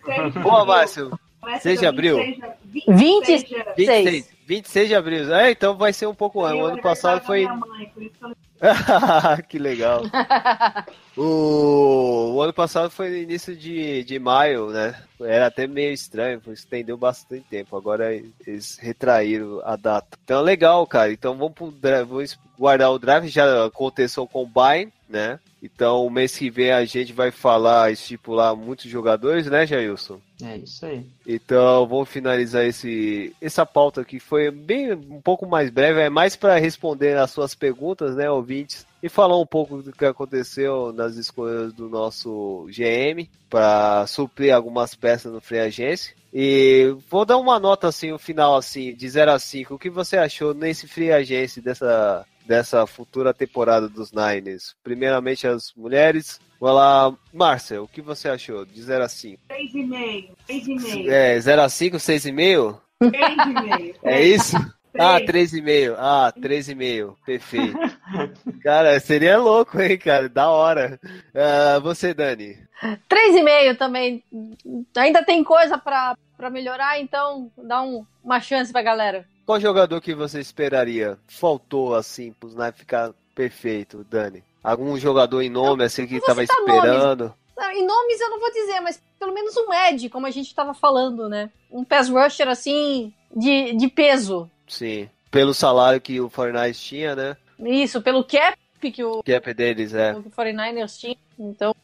Boa, Márcio. 6 de abril? 26. 26. 26 de abril. É, então vai ser um pouco antes. O ano passado foi. Mãe, que legal. o... o, ano passado foi no início de, de maio, né? Era até meio estranho, estendeu bastante tempo. Agora eles retraíram a data. Então legal, cara. Então vamos, pro, vamos guardar o draft. Já aconteceu o combine, né? Então, o mês que vem a gente vai falar, estipular muitos jogadores, né, Jailson? É isso aí. Então, vamos finalizar esse, essa pauta que foi bem um pouco mais breve, é mais para responder as suas perguntas, né, ouvintes, e falar um pouco do que aconteceu nas escolhas do nosso GM para suprir algumas peças no Free Agência. E vou dar uma nota assim, o final assim, de 0 a 5. O que você achou nesse Free Agência dessa dessa futura temporada dos Niners? Primeiramente as mulheres. Vai lá, Márcia, o que você achou? De 0 a 5. 6,5. 6,5. É, 0 a 5, 6,5? 3,5. É isso? Ah, 3,5. Ah, 3,5. Perfeito. cara, seria louco, hein, cara? Da hora. Uh, você, Dani? 3,5 também. Ainda tem coisa pra, pra melhorar, então dá um, uma chance pra galera. Qual jogador que você esperaria? Faltou assim pro Snipe ficar perfeito, Dani? Algum jogador em nome assim que tava esperando? Nomes. Em nomes eu não vou dizer, mas pelo menos um Ed, como a gente estava falando, né? Um pass rusher assim de, de peso. Sim. Pelo salário que o 49ers tinha, né? Isso, pelo cap que o cap deles é. O 49ers tinha. Então,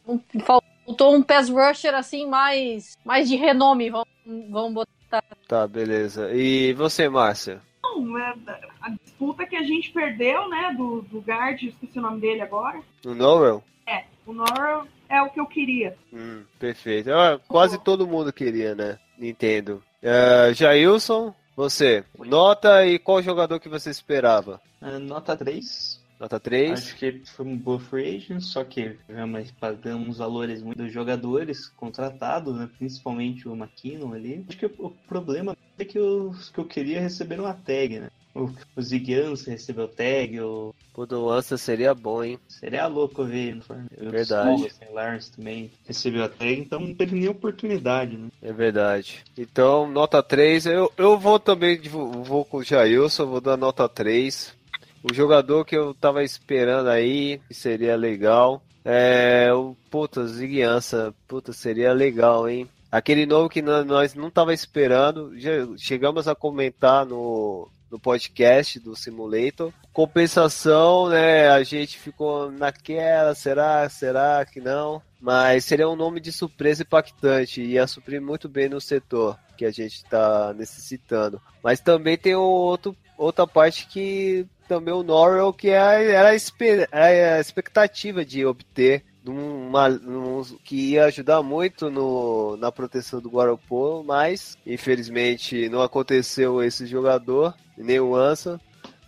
faltou um pass rusher assim mais mais de renome, vamos, vamos botar Tá. Tá, beleza. E você, Márcia? Não, é a disputa que a gente perdeu, né, do, do guard, esqueci o nome dele agora. O Norrell? É, o Norrell é o que eu queria. Hum, perfeito. Ah, quase todo mundo queria, né? Nintendo. Uh, Jailson, Você, nota e qual jogador que você esperava? Uh, nota 3. Nota 3. Acho que foi um boa free agent, só que realmente pagamos valores muito dos jogadores contratados, né? principalmente o McKinnon ali. Acho que o problema é que os que eu queria receberam a tag, né? O, o Zig Ansah recebeu tag, o... Do Ansah seria bom, hein? Seria louco ver no Verdade. O Lawrence também recebeu a tag, então não teve nem oportunidade, né? É verdade. Então, nota 3. Eu, eu vou também, vou com o Jailson, vou dar nota 3. O jogador que eu tava esperando aí, que seria legal, é o puta, Zig Ansah. Puta, seria legal, hein? Aquele novo que nós não tava esperando, já chegamos a comentar no, no podcast do Simulator. Compensação, né? A gente ficou naquela, será, será que não? Mas seria um nome de surpresa impactante e ia suprir muito bem no setor que a gente está necessitando. Mas também tem outro, outra parte que também o Norwell, que é, era a expectativa de obter uma, um, que ia ajudar muito no, na proteção do Guarapolo, mas infelizmente não aconteceu esse jogador, nem o Ansa.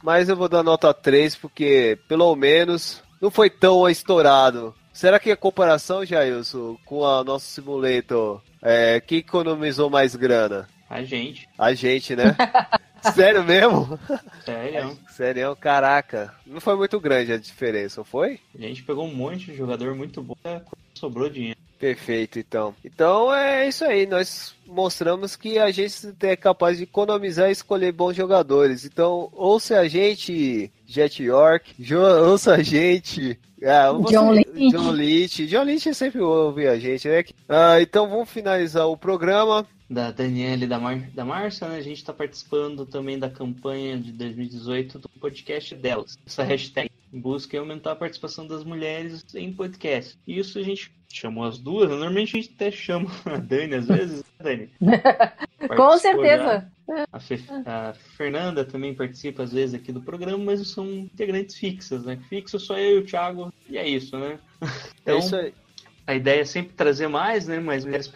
Mas eu vou dar nota 3 porque pelo menos não foi tão estourado. Será que a comparação, Jailson, com a nosso simulator, é, que economizou mais grana? A gente. A gente, né? Sério mesmo? Sério. Sério, caraca. Não foi muito grande a diferença, foi? A gente pegou um monte de jogador muito bom, sobrou dinheiro. Perfeito, então. Então é isso aí. Nós mostramos que a gente é capaz de economizar e escolher bons jogadores. Então, ouça a gente, Jet York, ouça a gente. Ah, John Lynch. John Lynch. John Lynch sempre ouve a gente, né? Ah, então vamos finalizar o programa da Daniela e da, Mar da Márcia, né? A gente está participando também da campanha de 2018 do podcast delas. Essa hashtag busca aumentar a participação das mulheres em podcast. E isso a gente chamou as duas, né? normalmente a gente até chama a Dani às vezes, né, Dani? Com certeza. A, Fe a, Fernanda também participa às vezes aqui do programa, mas são integrantes fixas, né? Fixo só eu e o Thiago, e é isso, né? Então, é isso aí. A ideia é sempre trazer mais, né? Mais mulheres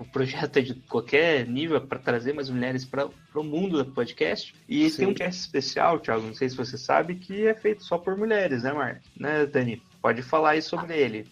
o projeto é de qualquer nível para trazer mais mulheres para o mundo do podcast. E Sim. tem um cast especial, Thiago, não sei se você sabe, que é feito só por mulheres, né, Mark? Né, Dani? Pode falar aí sobre ele.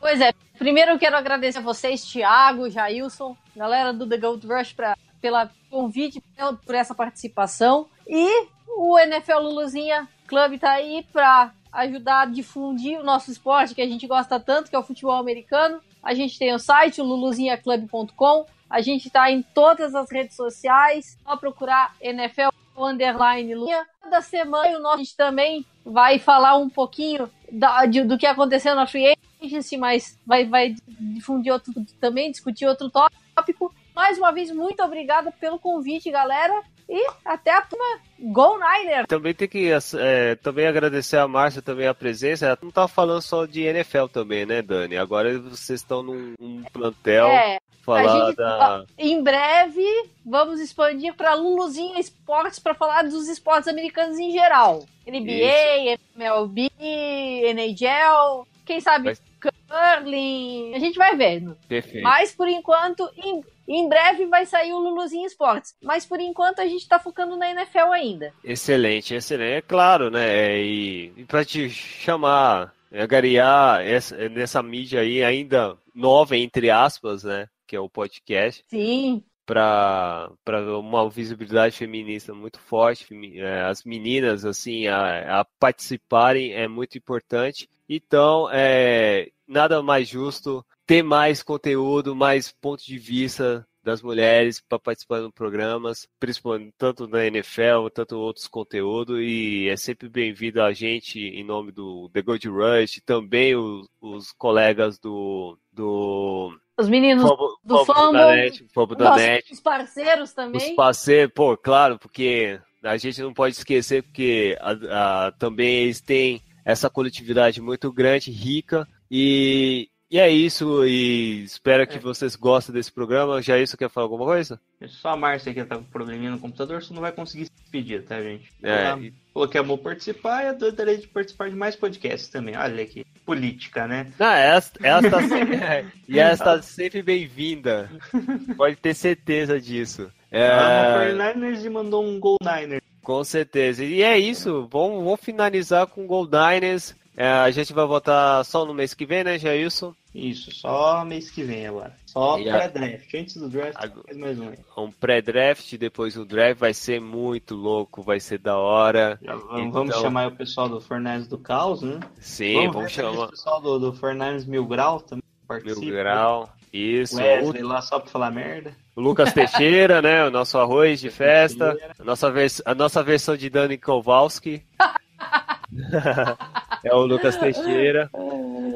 Pois é. Primeiro eu quero agradecer a vocês, Thiago, Jailson, galera do The Gold Rush, pra, pela convite, por essa participação. E o NFL Luluzinha Club tá aí para ajudar a difundir o nosso esporte que a gente gosta tanto, que é o futebol americano. A gente tem o site, luluzinhaclub.com. A gente está em todas as redes sociais. Só procurar NFL underline Lulinha. Toda semana a gente também vai falar um pouquinho da, de, do que aconteceu na Free Agency, mas vai, vai difundir outro também, discutir outro tópico. Mais uma vez, muito obrigada pelo convite, galera. E até a próxima. Go Niner! Também tem que é, também agradecer a Márcia também a presença. Ela não tá falando só de NFL também, né, Dani? Agora vocês estão num, num plantel. É, falar gente, da... Em breve, vamos expandir para Luluzinha Esportes para falar dos esportes americanos em geral. NBA, Isso. MLB, NHL, quem sabe Mas... curling. A gente vai vendo. Perfeito. Mas por enquanto, em em breve vai sair o Luluzinho Esportes. Mas por enquanto a gente tá focando na NFL ainda. Excelente, excelente. É claro, né? E, e para te chamar, agariar essa, nessa mídia aí ainda nova, entre aspas, né? Que é o podcast. Sim para uma visibilidade feminista muito forte, é, as meninas assim a, a participarem é muito importante. Então, é, nada mais justo ter mais conteúdo, mais pontos de vista das mulheres para participar de programas, principalmente tanto da NFL, tanto outros conteúdos, e é sempre bem-vindo a gente em nome do The Gold Rush, também os, os colegas do, do os meninos Fobo, do Fobo da Net, Fobo da Net, os parceiros também. Os parceiros, pô, claro, porque a gente não pode esquecer porque a, a, também eles têm essa coletividade muito grande, rica, e, e é isso, e espero que é. vocês gostem desse programa. Já isso quer falar alguma coisa? Só a Márcia que tá com probleminha no computador, você não vai conseguir se despedir, tá, gente? É. Ela falou que amou participar e eu gostaria de participar de mais podcasts também. Olha que política, né? Não, ela, ela tá sempre, e ela está sempre bem-vinda. Pode ter certeza disso. É, Ah, o 49ers e mandou um Gold Niner. Com certeza. E é isso. Vamos, vamos finalizar com o Gold Diners. É, a gente vai votar só no mês que vem, né, Jailson? Isso, só mês que vem agora. Só pré-draft. Antes do draft, Agora- mais um aí. Um pré-draft, depois o draft vai ser muito louco, vai ser da hora. Já vamos, vamos Então- chamar o pessoal do Fornais do Caos, né? Sim, vamos, aquele chamar pessoal do, do Fornais Mil Grau também Mil participa. Grau. Isso. Wesley lá só pra falar merda. O Lucas Teixeira, né? O nosso arroz de festa. A nossa, vers a nossa versão de Dani Kowalski. é o Lucas Teixeira.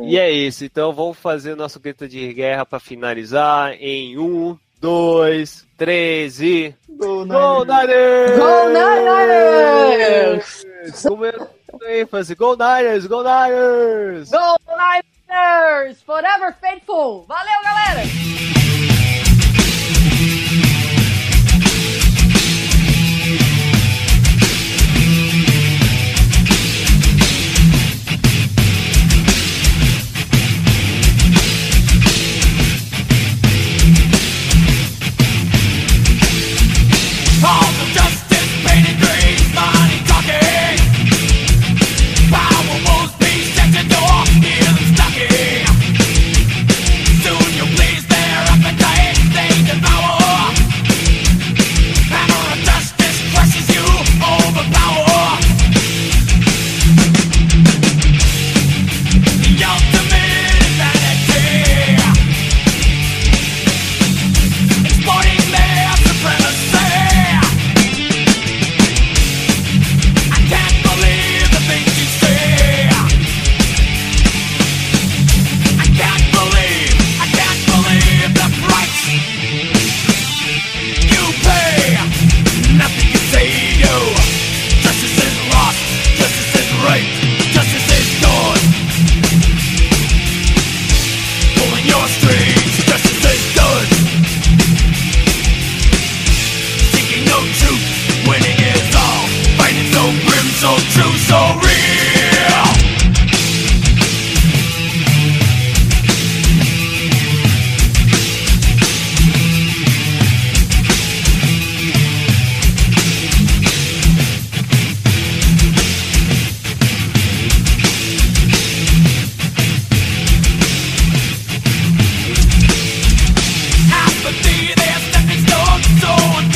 E é isso. Então vamos fazer o nosso grito de guerra para finalizar em um, dois, três e. Go Gol Niners! Niners! Go Niners! Com ênfase, Gol Niners! Gol Niners! Go Niners! Forever faithful! Valeu, galera! So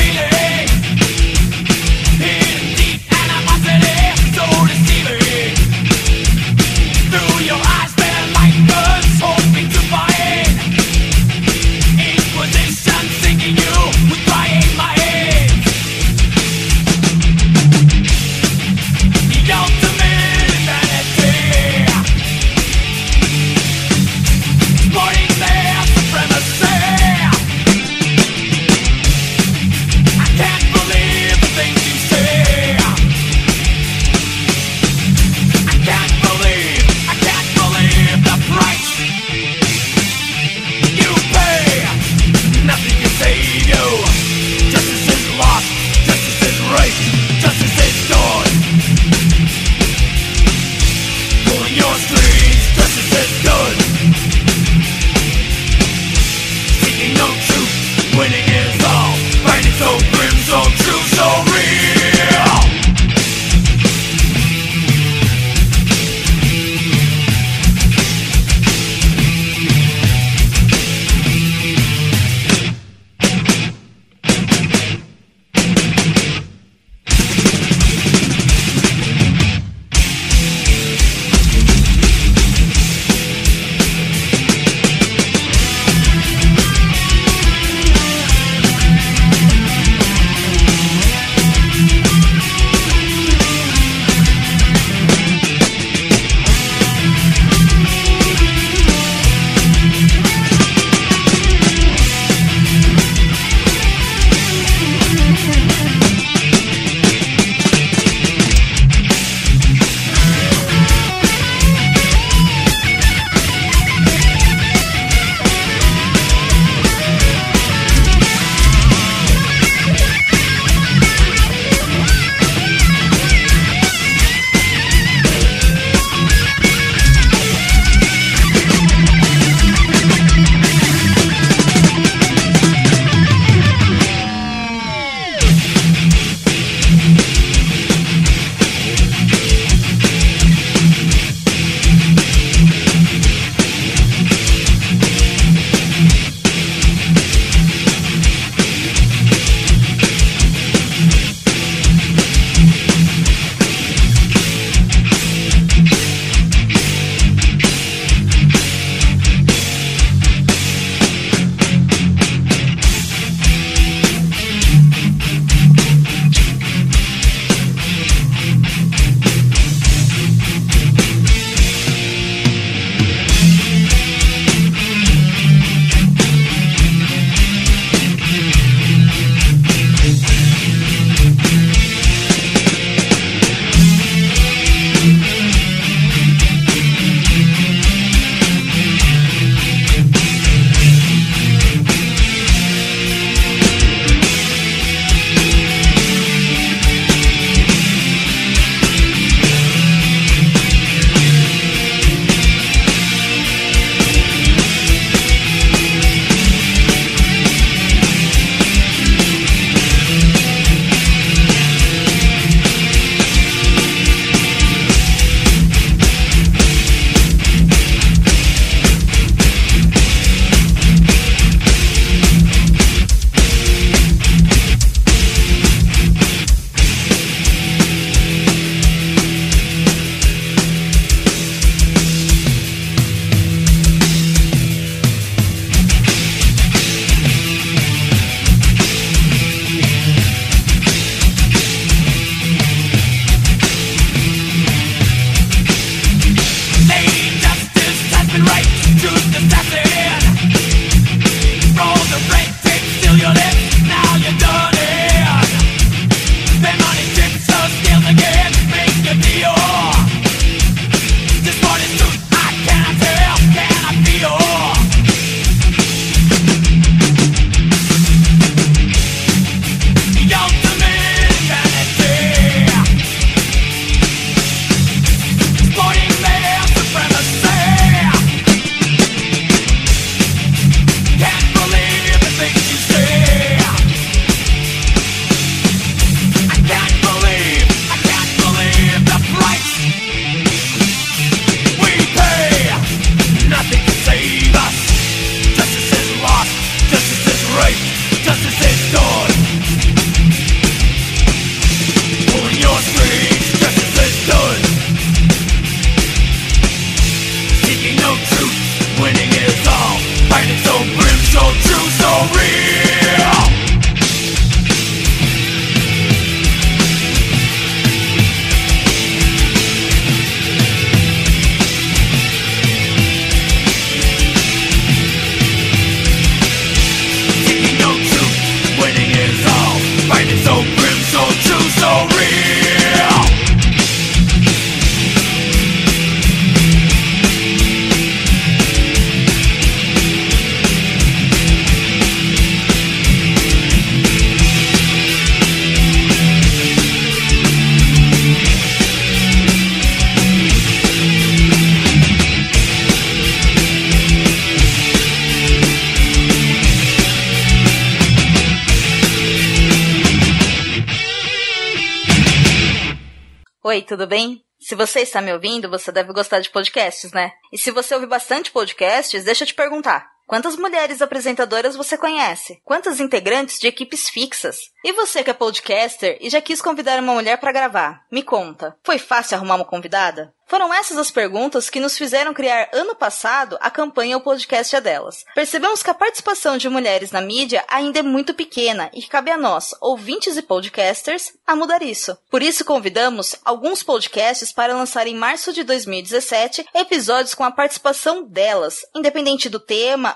você está me ouvindo, você deve gostar de podcasts, né? E se você ouve bastante podcasts, deixa eu te perguntar. Quantas mulheres apresentadoras você conhece? Quantas integrantes de equipes fixas? E você que é podcaster e já quis convidar uma mulher para gravar? Me conta. Foi fácil arrumar uma convidada? Foram essas as perguntas que nos fizeram criar ano passado a campanha O Podcast é Delas. Percebemos que a participação de mulheres na mídia ainda é muito pequena e que cabe a nós, ouvintes e podcasters, a mudar isso. Por isso convidamos alguns podcasts para lançar em março de 2017 episódios com a participação delas, independente do tema